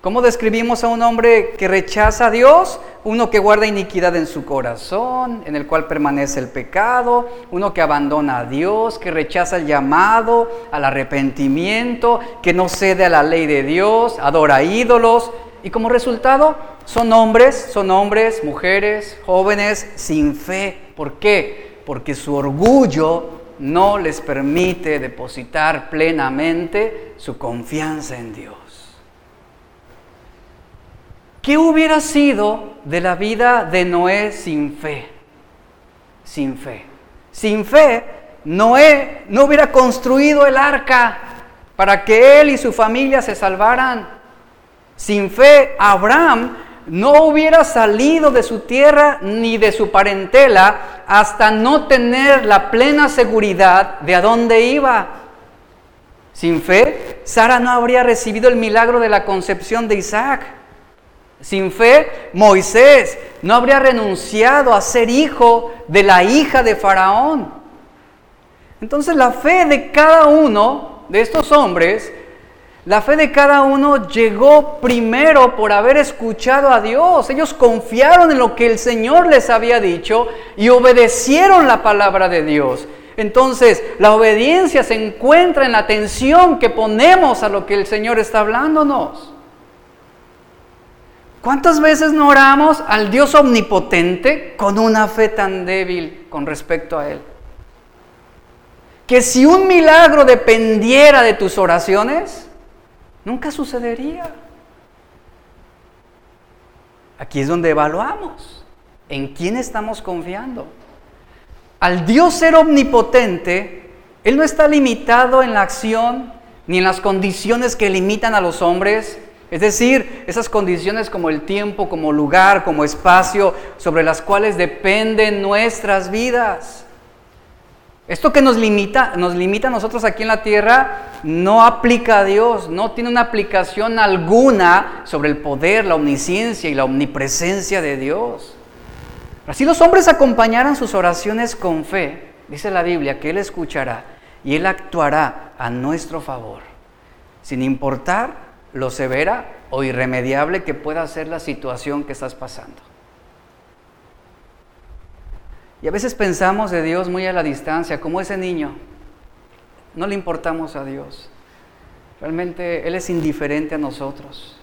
¿Cómo describimos a un hombre que rechaza a Dios? Uno que guarda iniquidad en su corazón, en el cual permanece el pecado, uno que abandona a Dios, que rechaza el llamado al arrepentimiento, que no cede a la ley de Dios, adora ídolos, y como resultado son hombres, son hombres, mujeres, jóvenes sin fe. ¿Por qué? Porque su orgullo no les permite depositar plenamente su confianza en Dios. ¿Qué hubiera sido de la vida de Noé sin fe? Sin fe. Sin fe, Noé no hubiera construido el arca para que él y su familia se salvaran. Sin fe, Abraham no hubiera salido de su tierra ni de su parentela hasta no tener la plena seguridad de a dónde iba. Sin fe, Sara no habría recibido el milagro de la concepción de Isaac. Sin fe, Moisés no habría renunciado a ser hijo de la hija de Faraón. Entonces la fe de cada uno de estos hombres la fe de cada uno llegó primero por haber escuchado a Dios. Ellos confiaron en lo que el Señor les había dicho y obedecieron la palabra de Dios. Entonces, la obediencia se encuentra en la atención que ponemos a lo que el Señor está hablándonos. ¿Cuántas veces no oramos al Dios omnipotente con una fe tan débil con respecto a Él? Que si un milagro dependiera de tus oraciones, nunca sucedería. Aquí es donde evaluamos en quién estamos confiando. Al Dios ser omnipotente, Él no está limitado en la acción ni en las condiciones que limitan a los hombres, es decir, esas condiciones como el tiempo, como lugar, como espacio, sobre las cuales dependen nuestras vidas. Esto que nos limita, nos limita a nosotros aquí en la tierra, no aplica a Dios, no tiene una aplicación alguna sobre el poder, la omnisciencia y la omnipresencia de Dios. Así los hombres acompañaran sus oraciones con fe, dice la Biblia, que Él escuchará y Él actuará a nuestro favor, sin importar lo severa o irremediable que pueda ser la situación que estás pasando. Y a veces pensamos de Dios muy a la distancia, como ese niño. No le importamos a Dios. Realmente Él es indiferente a nosotros.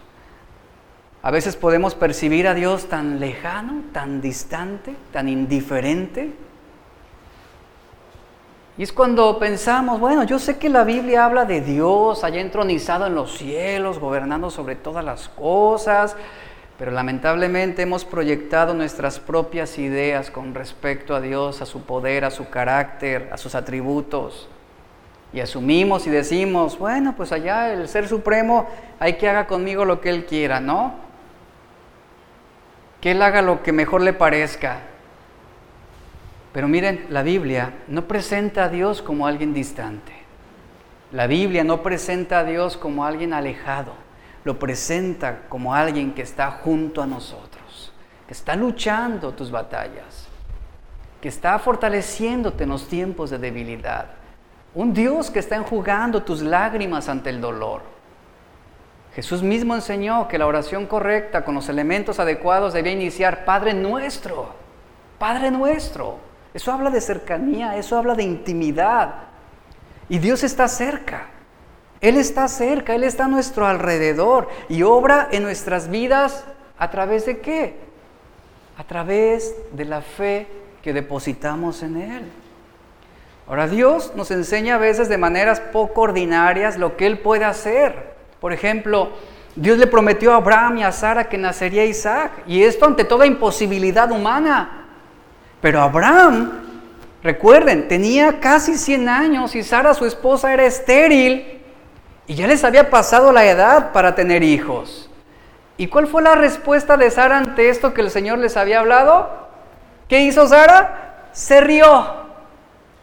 A veces podemos percibir a Dios tan lejano, tan distante, tan indiferente. Y es cuando pensamos, bueno, yo sé que la Biblia habla de Dios allá entronizado en los cielos, gobernando sobre todas las cosas, pero lamentablemente hemos proyectado nuestras propias ideas con respecto a Dios, a su poder, a su carácter, a sus atributos. Y asumimos y decimos, bueno, pues allá el Ser Supremo hay que haga conmigo lo que Él quiera, ¿no? que Él haga lo que mejor le parezca. Pero miren, la Biblia no presenta a Dios como alguien distante. La Biblia no presenta a Dios como alguien alejado. Lo presenta como alguien que está junto a nosotros, que está luchando tus batallas, que está fortaleciéndote en los tiempos de debilidad. Un Dios que está enjugando tus lágrimas ante el dolor Jesús mismo enseñó que la oración correcta con los elementos adecuados debía iniciar Padre nuestro, Padre nuestro. Eso habla de cercanía, eso habla de intimidad. Y Dios está cerca. Él está cerca, Él está a nuestro alrededor y obra en nuestras vidas a través de qué? A través de la fe que depositamos en Él. Ahora Dios nos enseña a veces de maneras poco ordinarias lo que Él puede hacer. Por ejemplo, Dios le prometió a Abraham y a Sara que nacería Isaac, y esto ante toda imposibilidad humana. Pero Abraham, recuerden, tenía casi 100 años y Sara, su esposa, era estéril y ya les había pasado la edad para tener hijos. ¿Y cuál fue la respuesta de Sara ante esto que el Señor les había hablado? ¿Qué hizo Sara? Se rió.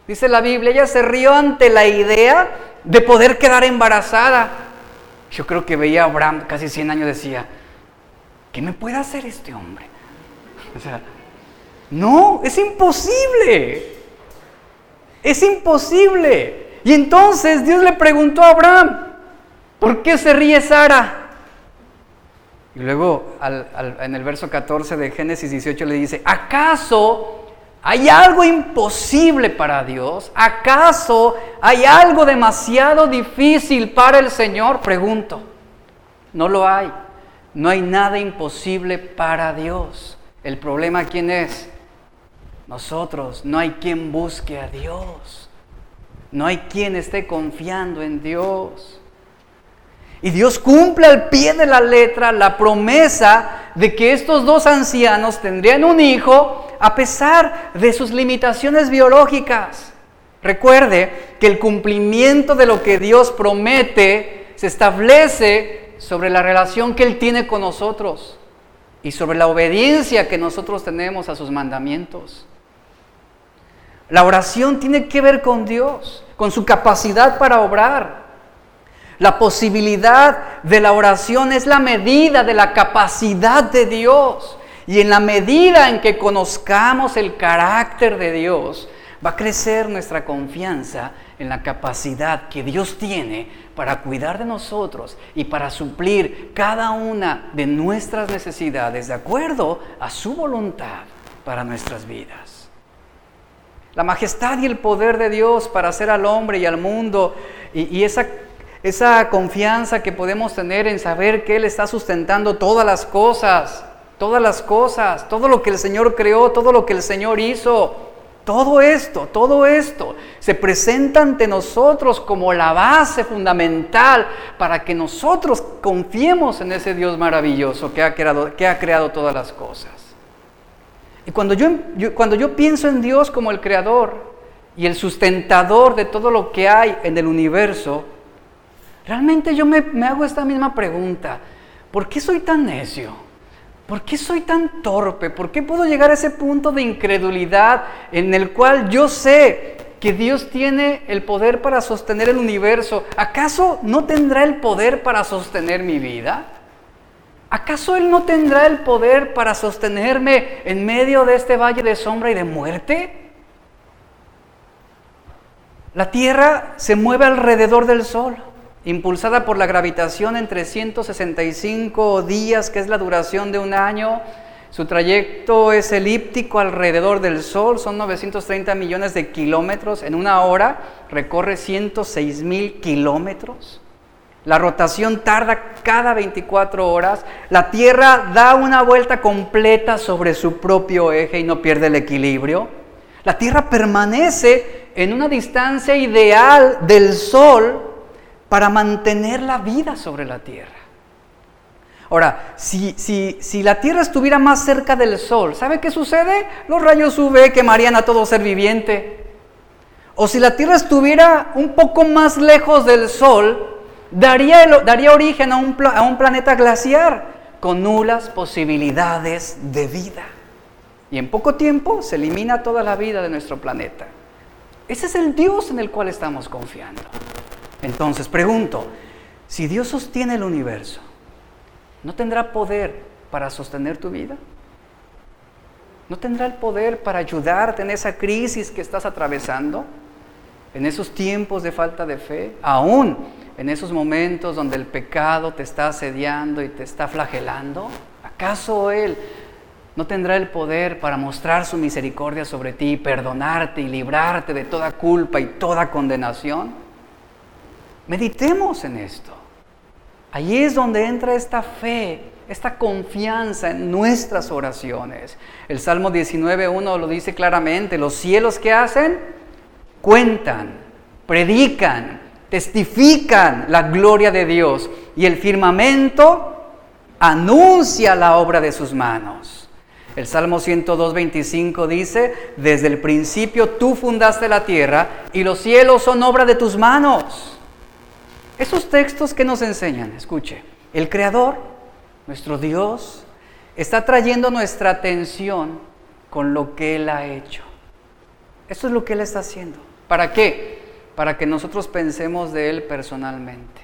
Dice la Biblia, ella se rió ante la idea de poder quedar embarazada. Yo creo que veía a Abraham, casi 100 años, decía, ¿qué me puede hacer este hombre? O sea, no, es imposible. Es imposible. Y entonces Dios le preguntó a Abraham, ¿por qué se ríe Sara? Y luego en el verso 14 de Génesis 18 le dice, ¿acaso ¿Hay algo imposible para Dios? ¿Acaso hay algo demasiado difícil para el Señor? Pregunto. No lo hay. No hay nada imposible para Dios. El problema quién es? Nosotros. No hay quien busque a Dios. No hay quien esté confiando en Dios. Y Dios cumple al pie de la letra la promesa de que estos dos ancianos tendrían un hijo a pesar de sus limitaciones biológicas. Recuerde que el cumplimiento de lo que Dios promete se establece sobre la relación que Él tiene con nosotros y sobre la obediencia que nosotros tenemos a sus mandamientos. La oración tiene que ver con Dios, con su capacidad para obrar. La posibilidad de la oración es la medida de la capacidad de Dios. Y en la medida en que conozcamos el carácter de Dios, va a crecer nuestra confianza en la capacidad que Dios tiene para cuidar de nosotros y para suplir cada una de nuestras necesidades de acuerdo a su voluntad para nuestras vidas. La majestad y el poder de Dios para hacer al hombre y al mundo y, y esa esa confianza que podemos tener en saber que Él está sustentando todas las cosas, todas las cosas, todo lo que el Señor creó, todo lo que el Señor hizo. Todo esto, todo esto se presenta ante nosotros como la base fundamental para que nosotros confiemos en ese Dios maravilloso que ha creado, que ha creado todas las cosas. Y cuando yo, cuando yo pienso en Dios como el creador y el sustentador de todo lo que hay en el universo, realmente yo me, me hago esta misma pregunta. ¿Por qué soy tan necio? ¿Por qué soy tan torpe? ¿Por qué puedo llegar a ese punto de incredulidad en el cual yo sé que Dios tiene el poder para sostener el universo? ¿Acaso no tendrá el poder para sostener mi vida? ¿Acaso Él no tendrá el poder para sostenerme en medio de este valle de sombra y de muerte? La Tierra se mueve alrededor del Sol impulsada por la gravitación en 365 días, que es la duración de un año. Su trayecto es elíptico alrededor del Sol, son 930 millones de kilómetros. En una hora recorre 106 mil kilómetros. La rotación tarda cada 24 horas. La Tierra da una vuelta completa sobre su propio eje y no pierde el equilibrio. La Tierra permanece en una distancia ideal del Sol para mantener la vida sobre la tierra. Ahora, si, si, si, la Tierra estuviera más cerca del Sol, ¿sabe qué sucede? Los rayos UV quemarían a todo ser viviente. O si la Tierra estuviera un poco más lejos del Sol, daría, daría origen a un, a un planeta glaciar con nulas posibilidades de vida. Y en poco tiempo se elimina toda la vida de nuestro planeta. Ese es el Dios en el cual estamos confiando. Entonces, pregunto, si Dios sostiene el universo, ¿no tendrá poder para sostener tu vida? ¿No tendrá el poder para ayudarte en esa crisis que estás atravesando? En esos tiempos de falta de fe, aún en esos momentos donde el pecado te está asediando y te está flagelando, ¿acaso Él no tendrá el poder para mostrar su misericordia sobre ti, perdonarte y librarte de toda culpa y toda condenación? Meditemos en esto. Allí es donde entra esta fe, esta confianza en nuestras oraciones. El Salmo 19.1 lo dice claramente, los cielos que hacen cuentan, predican, testifican la gloria de Dios y el firmamento anuncia la obra de sus manos. El Salmo 102.25 dice, desde el principio tú fundaste la tierra y los cielos son obra de tus manos. Esos textos que nos enseñan, escuche, el Creador, nuestro Dios, está trayendo nuestra atención con lo que Él ha hecho. Eso es lo que Él está haciendo. ¿Para qué? Para que nosotros pensemos de Él personalmente.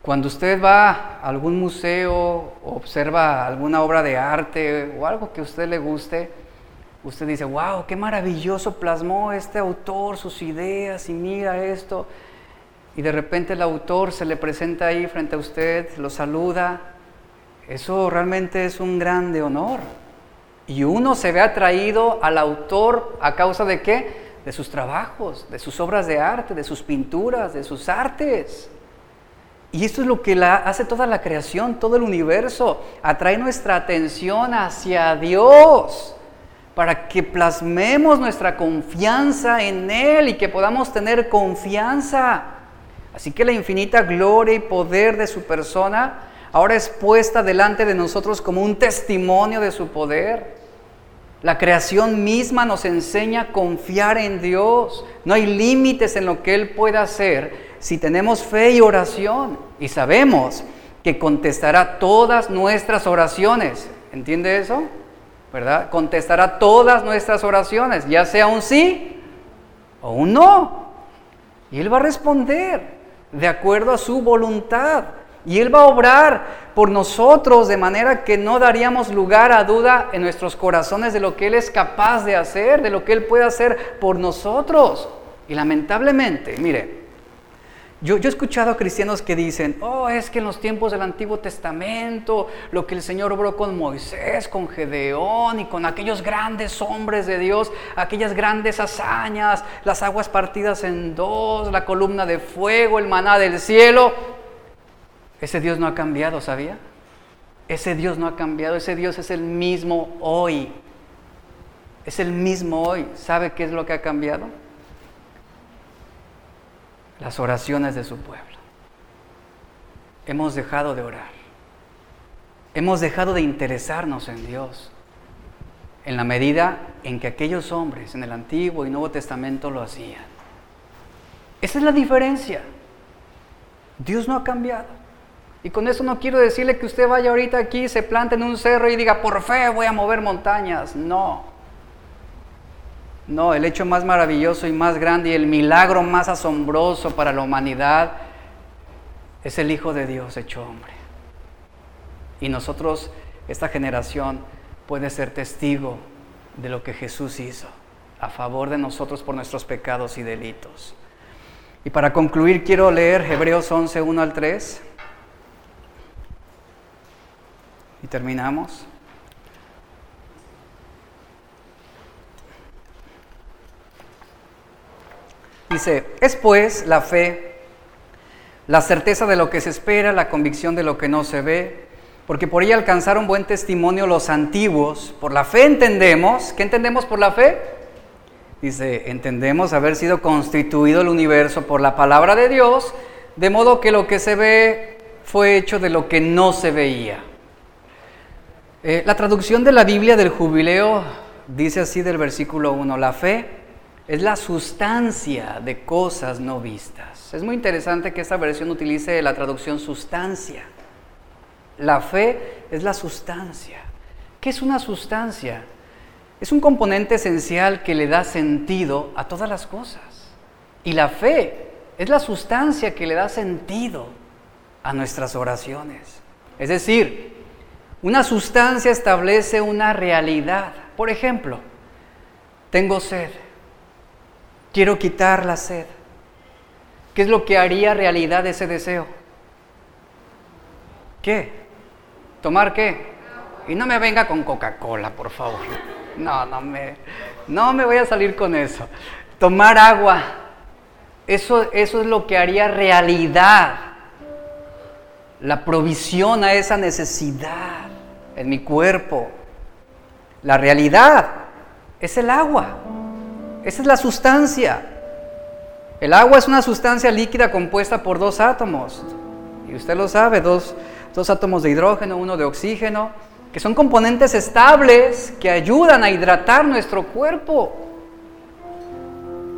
Cuando usted va a algún museo observa alguna obra de arte o algo que a usted le guste, usted dice, wow, qué maravilloso plasmó este autor sus ideas y mira esto y de repente el autor se le presenta ahí frente a usted, lo saluda, eso realmente es un grande honor. Y uno se ve atraído al autor a causa de qué? De sus trabajos, de sus obras de arte, de sus pinturas, de sus artes. Y esto es lo que la, hace toda la creación, todo el universo. Atrae nuestra atención hacia Dios para que plasmemos nuestra confianza en Él y que podamos tener confianza. Así que la infinita gloria y poder de su persona ahora es puesta delante de nosotros como un testimonio de su poder. La creación misma nos enseña a confiar en Dios. No hay límites en lo que Él pueda hacer si tenemos fe y oración. Y sabemos que contestará todas nuestras oraciones. ¿Entiende eso? ¿Verdad? Contestará todas nuestras oraciones, ya sea un sí o un no. Y Él va a responder de acuerdo a su voluntad. Y Él va a obrar por nosotros de manera que no daríamos lugar a duda en nuestros corazones de lo que Él es capaz de hacer, de lo que Él puede hacer por nosotros. Y lamentablemente, mire, yo, he escuchado a cristianos que dicen, oh, es que en los tiempos del Antiguo Testamento, lo que el Señor obró con Moisés, con Gedeón y con aquellos grandes hombres de Dios, aquellas grandes hazañas, las aguas partidas en dos, la columna de fuego, el maná del cielo, ese Dios no ha cambiado, ¿sabía? Ese Dios no ha cambiado, ese Dios es el mismo hoy. es el mismo hoy. ¿Sabe qué es lo que ha cambiado? Las oraciones de su pueblo. Hemos dejado de orar. Hemos dejado de interesarnos en Dios en la medida en que aquellos hombres en el Antiguo y Nuevo Testamento lo hacían. Esa es la diferencia. Dios no ha cambiado. Y con eso no quiero decirle que usted vaya ahorita aquí, se plante en un cerro y diga, por fe voy a mover montañas. No. No, el hecho más maravilloso y más grande y el milagro más asombroso para la humanidad es el Hijo de Dios hecho hombre. Y nosotros, esta generación, puede ser testigo de lo que Jesús hizo a favor de nosotros por nuestros pecados y delitos. Y para concluir quiero leer Hebreos 11, 1 al 3. Y terminamos. Dice, es pues la fe, la certeza de lo que se espera, la convicción de lo que no se ve porque por ella alcanzaron buen testimonio los antiguos. Por la fe entendemos, ¿qué entendemos por la fe? Dice, entendemos haber sido constituido el universo por la palabra de Dios, de modo que lo que se ve fue hecho de lo que no se veía. Eh, la traducción de la Biblia del jubileo dice así del versículo 1, la fe es la sustancia de cosas no vistas. Es muy interesante que esta versión utilice la traducción sustancia. La fe es la sustancia. ¿Qué es una sustancia? Es un componente esencial que le da sentido a todas las cosas. Y la fe es la sustancia que le da sentido a nuestras oraciones. Es decir, una sustancia establece una realidad. Por ejemplo, tengo sed. Quiero quitar la sed. ¿Qué es lo que haría realidad ese deseo? ¿Qué? ¿Tomar qué? Y no me venga con Coca-Cola, por favor. No, no me, no me voy a salir con eso. Tomar agua. Eso, eso es lo que haría realidad. La provisión a esa necesidad en mi cuerpo. La realidad es el agua. Esa es la sustancia. El agua es una sustancia líquida compuesta por dos átomos. Y usted lo sabe, dos, dos átomos de hidrógeno, uno de oxígeno, que son componentes estables que ayudan a hidratar nuestro cuerpo.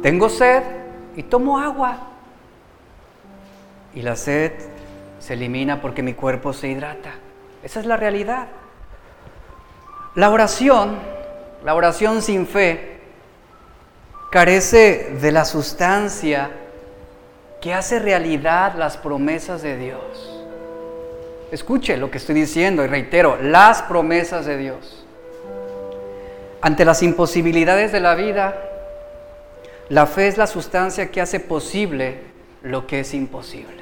Tengo sed y tomo agua. Y la sed se elimina porque mi cuerpo se hidrata. Esa es la realidad. La oración, la oración sin fe, carece de la sustancia que hace realidad las promesas de Dios. Escuche lo que estoy diciendo y reitero, las promesas de Dios. Ante las imposibilidades de la vida, la fe es la sustancia que hace posible lo que es imposible.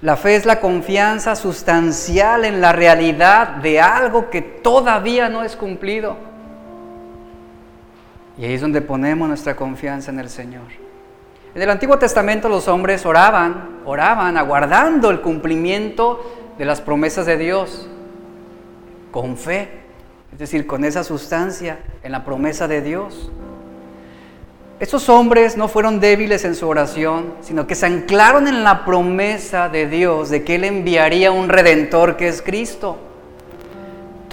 La fe es la confianza sustancial en la realidad de algo que todavía no es cumplido. Y ahí es donde ponemos nuestra confianza en el Señor. En el Antiguo Testamento los hombres oraban, oraban aguardando el cumplimiento de las promesas de Dios con fe, es decir, con esa sustancia en la promesa de Dios. Estos hombres no fueron débiles en su oración, sino que se anclaron en la promesa de Dios de que Él enviaría un redentor que es Cristo.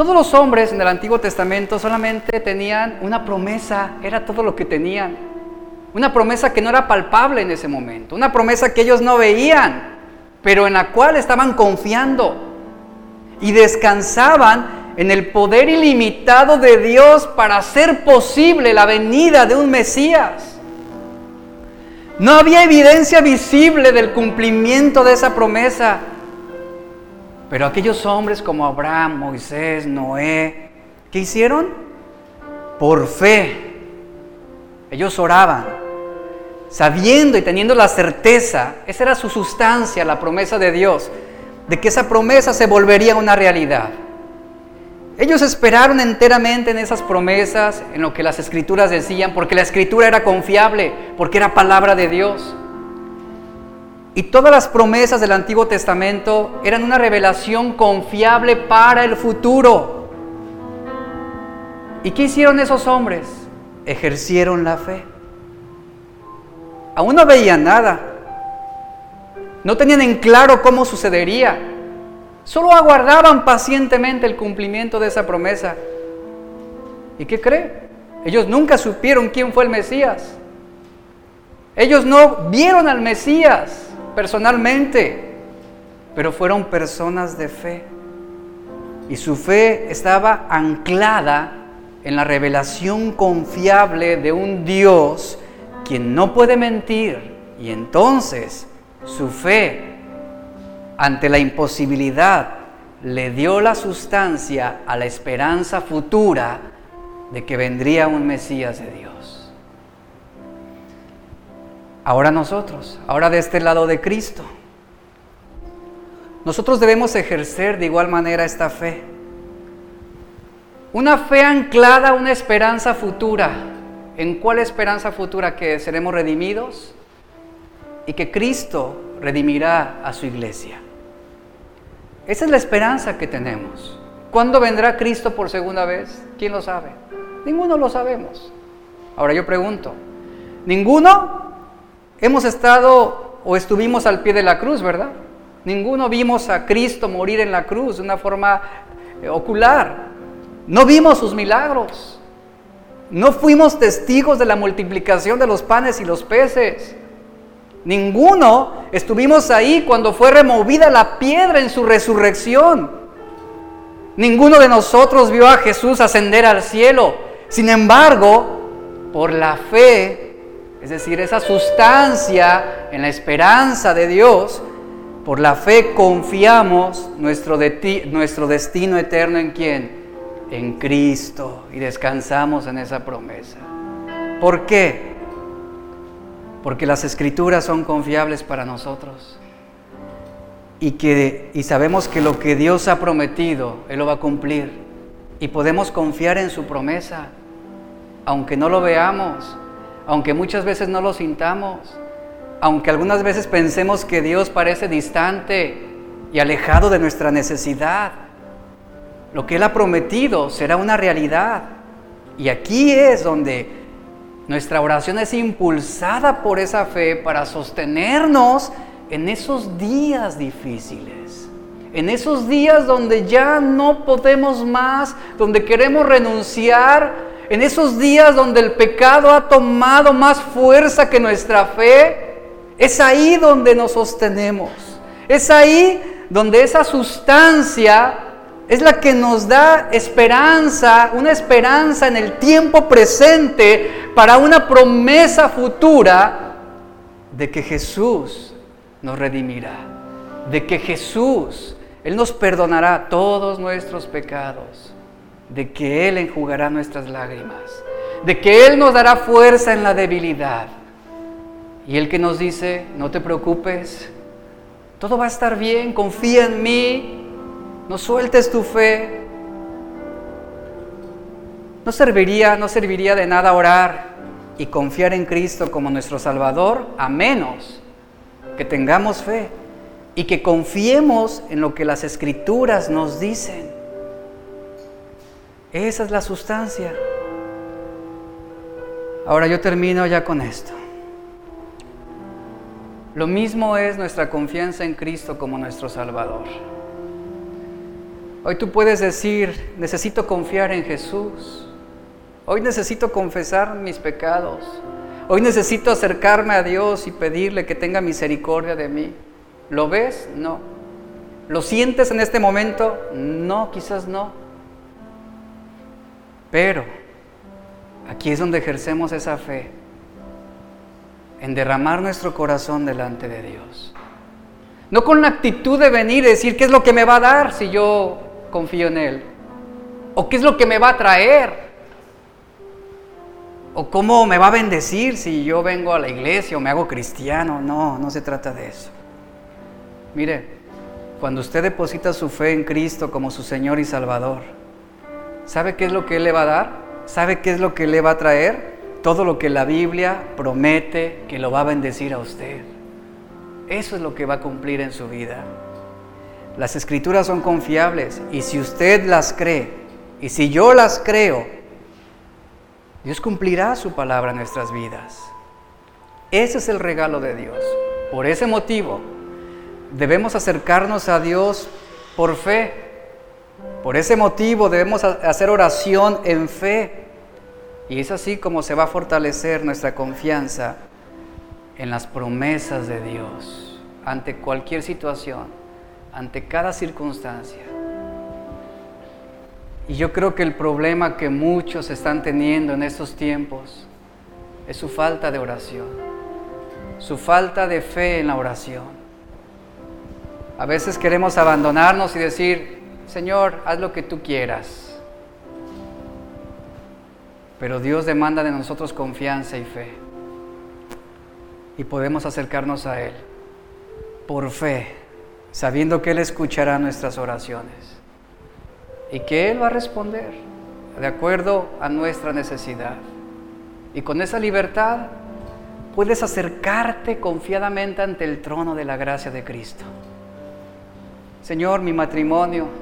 Todos los hombres en el Antiguo Testamento solamente tenían una promesa, era todo lo que tenían. Una promesa que no era palpable en ese momento, una promesa que ellos no veían, pero en la cual estaban confiando y descansaban en el poder ilimitado de Dios para hacer posible la venida de un Mesías. No había evidencia visible del cumplimiento de esa promesa, pero aquellos hombres como Abraham, Moisés, Noé, ¿qué hicieron? Por fe. Ellos oraban sabiendo y teniendo la certeza, esa era su sustancia, la promesa de Dios, de que esa promesa se volvería una realidad. Ellos esperaron enteramente en esas promesas, en lo que las escrituras decían, porque la escritura era confiable, porque era palabra de Dios. Y todas las promesas del Antiguo Testamento eran una revelación confiable para el futuro. ¿Y qué hicieron esos hombres? Ejercieron la fe. Aún no veían nada. No tenían en claro cómo sucedería. Solo aguardaban pacientemente el cumplimiento de esa promesa. ¿Y qué cree? Ellos nunca supieron quién fue el Mesías. Ellos no vieron al Mesías personalmente, pero fueron personas de fe. Y su fe estaba anclada en la revelación confiable de un Dios quien no puede mentir. Y entonces su fe ante la imposibilidad le dio la sustancia a la esperanza futura de que vendría un Mesías de Dios. Ahora nosotros, ahora de este lado de Cristo, nosotros debemos ejercer de igual manera esta fe. Una fe anclada a una esperanza futura. ¿En cuál esperanza futura? Que seremos redimidos y que Cristo redimirá a su iglesia. Esa es la esperanza que tenemos. ¿Cuándo vendrá Cristo por segunda vez? ¿Quién lo sabe? Ninguno lo sabemos. Ahora yo pregunto, ¿ninguno hemos estado o estuvimos al pie de la cruz, verdad? Ninguno vimos a Cristo morir en la cruz de una forma eh, ocular. No vimos sus milagros. No fuimos testigos de la multiplicación de los panes y los peces. Ninguno estuvimos ahí cuando fue removida la piedra en su resurrección. Ninguno de nosotros vio a Jesús ascender al cielo. Sin embargo, por la fe, es decir, esa sustancia en la esperanza de Dios, por la fe confiamos nuestro, nuestro destino eterno en quién? En Cristo y descansamos en esa promesa. ¿Por qué? porque las escrituras son confiables para nosotros. Y, que, y sabemos que lo que Dios ha prometido, Él lo va a cumplir. Y podemos confiar en su promesa, aunque no lo veamos, aunque muchas veces no lo sintamos, aunque algunas veces pensemos que Dios parece distante y alejado de nuestra necesidad. Lo que Él ha prometido será una realidad. Y aquí es donde nuestra oración es impulsada por esa fe para sostenernos en esos días difíciles, en esos días donde ya no podemos más, donde queremos renunciar, en esos días donde el pecado ha tomado más fuerza que nuestra fe. Es ahí donde nos sostenemos, es ahí donde esa sustancia es la que nos da esperanza, una esperanza en el tiempo presente para una promesa futura de que Jesús nos redimirá, de que Jesús, Él nos perdonará todos nuestros pecados, de que Él enjugará nuestras lágrimas, de que Él nos dará fuerza en la debilidad. Y Él que nos dice, no te preocupes, todo va a estar bien, confía en mí, no sueltes tu fe. No serviría, no serviría de nada orar y confiar en Cristo como nuestro Salvador, a menos que tengamos fe y que confiemos en lo que las escrituras nos dicen. Esa es la sustancia. Ahora yo termino ya con esto. Lo mismo es nuestra confianza en Cristo como nuestro Salvador. Hoy tú puedes decir, necesito confiar en Jesús. Hoy necesito confesar mis pecados. Hoy necesito acercarme a Dios y pedirle que tenga misericordia de mí. ¿Lo ves? No. ¿Lo sientes en este momento? No, quizás no. Pero aquí es donde ejercemos esa fe, en derramar nuestro corazón delante de Dios. No con la actitud de venir y decir, ¿qué es lo que me va a dar si yo confío en Él? ¿O qué es lo que me va a traer? ¿O cómo me va a bendecir si yo vengo a la iglesia o me hago cristiano? No, no se trata de eso. Mire, cuando usted deposita su fe en Cristo como su Señor y Salvador, ¿sabe qué es lo que Él le va a dar? ¿Sabe qué es lo que le va a traer? Todo lo que la Biblia promete que lo va a bendecir a usted. Eso es lo que va a cumplir en su vida. Las escrituras son confiables y si usted las cree y si yo las creo, Dios cumplirá su palabra en nuestras vidas. Ese es el regalo de Dios. Por ese motivo, debemos acercarnos a Dios por fe. Por ese motivo debemos hacer oración en fe. Y es así como se va a fortalecer nuestra confianza en las promesas de Dios ante cualquier situación, ante cada circunstancia. Y yo creo que el problema que muchos están teniendo en estos tiempos es su falta de oración, su falta de fe en la oración. A veces queremos abandonarnos y decir, Señor, haz lo que tú quieras. Pero Dios demanda de nosotros confianza y fe. Y podemos acercarnos a Él por fe, sabiendo que Él escuchará nuestras oraciones y que Él va a responder de acuerdo a nuestra necesidad. Y con esa libertad puedes acercarte confiadamente ante el trono de la gracia de Cristo. Señor, mi matrimonio,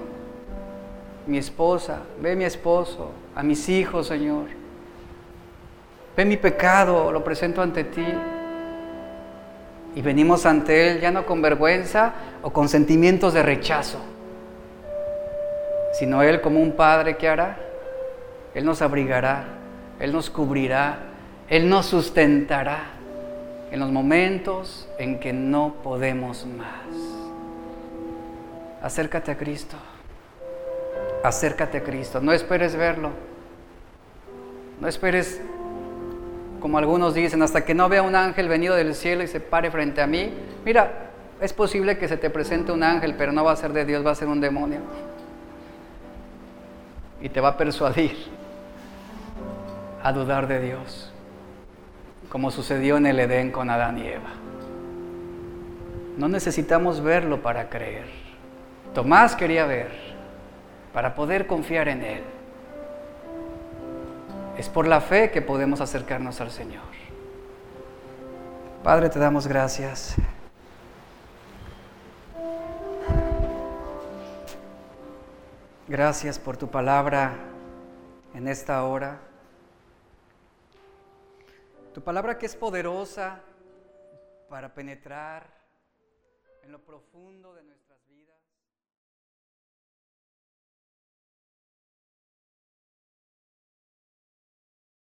mi esposa, ve mi esposo, a mis hijos, Señor. Ve mi pecado, lo presento ante ti. Y venimos ante Él ya no con vergüenza o con sentimientos de rechazo, sino Él como un Padre que hará. Él nos abrigará, Él nos cubrirá, Él nos sustentará en los momentos en que no podemos más. Acércate a Cristo, acércate a Cristo, no esperes verlo, no esperes, como algunos dicen, hasta que no vea un ángel venido del cielo y se pare frente a mí. Mira, es posible que se te presente un ángel, pero no va a ser de Dios, va a ser un demonio y te va a persuadir a dudar de Dios, como sucedió en el Edén con Adán y Eva. No necesitamos verlo para creer. Tomás quería ver para poder confiar en Él. Es por la fe que podemos acercarnos al Señor. Padre, te damos gracias. Gracias por tu palabra en esta hora. Tu palabra que es poderosa para penetrar en lo profundo de.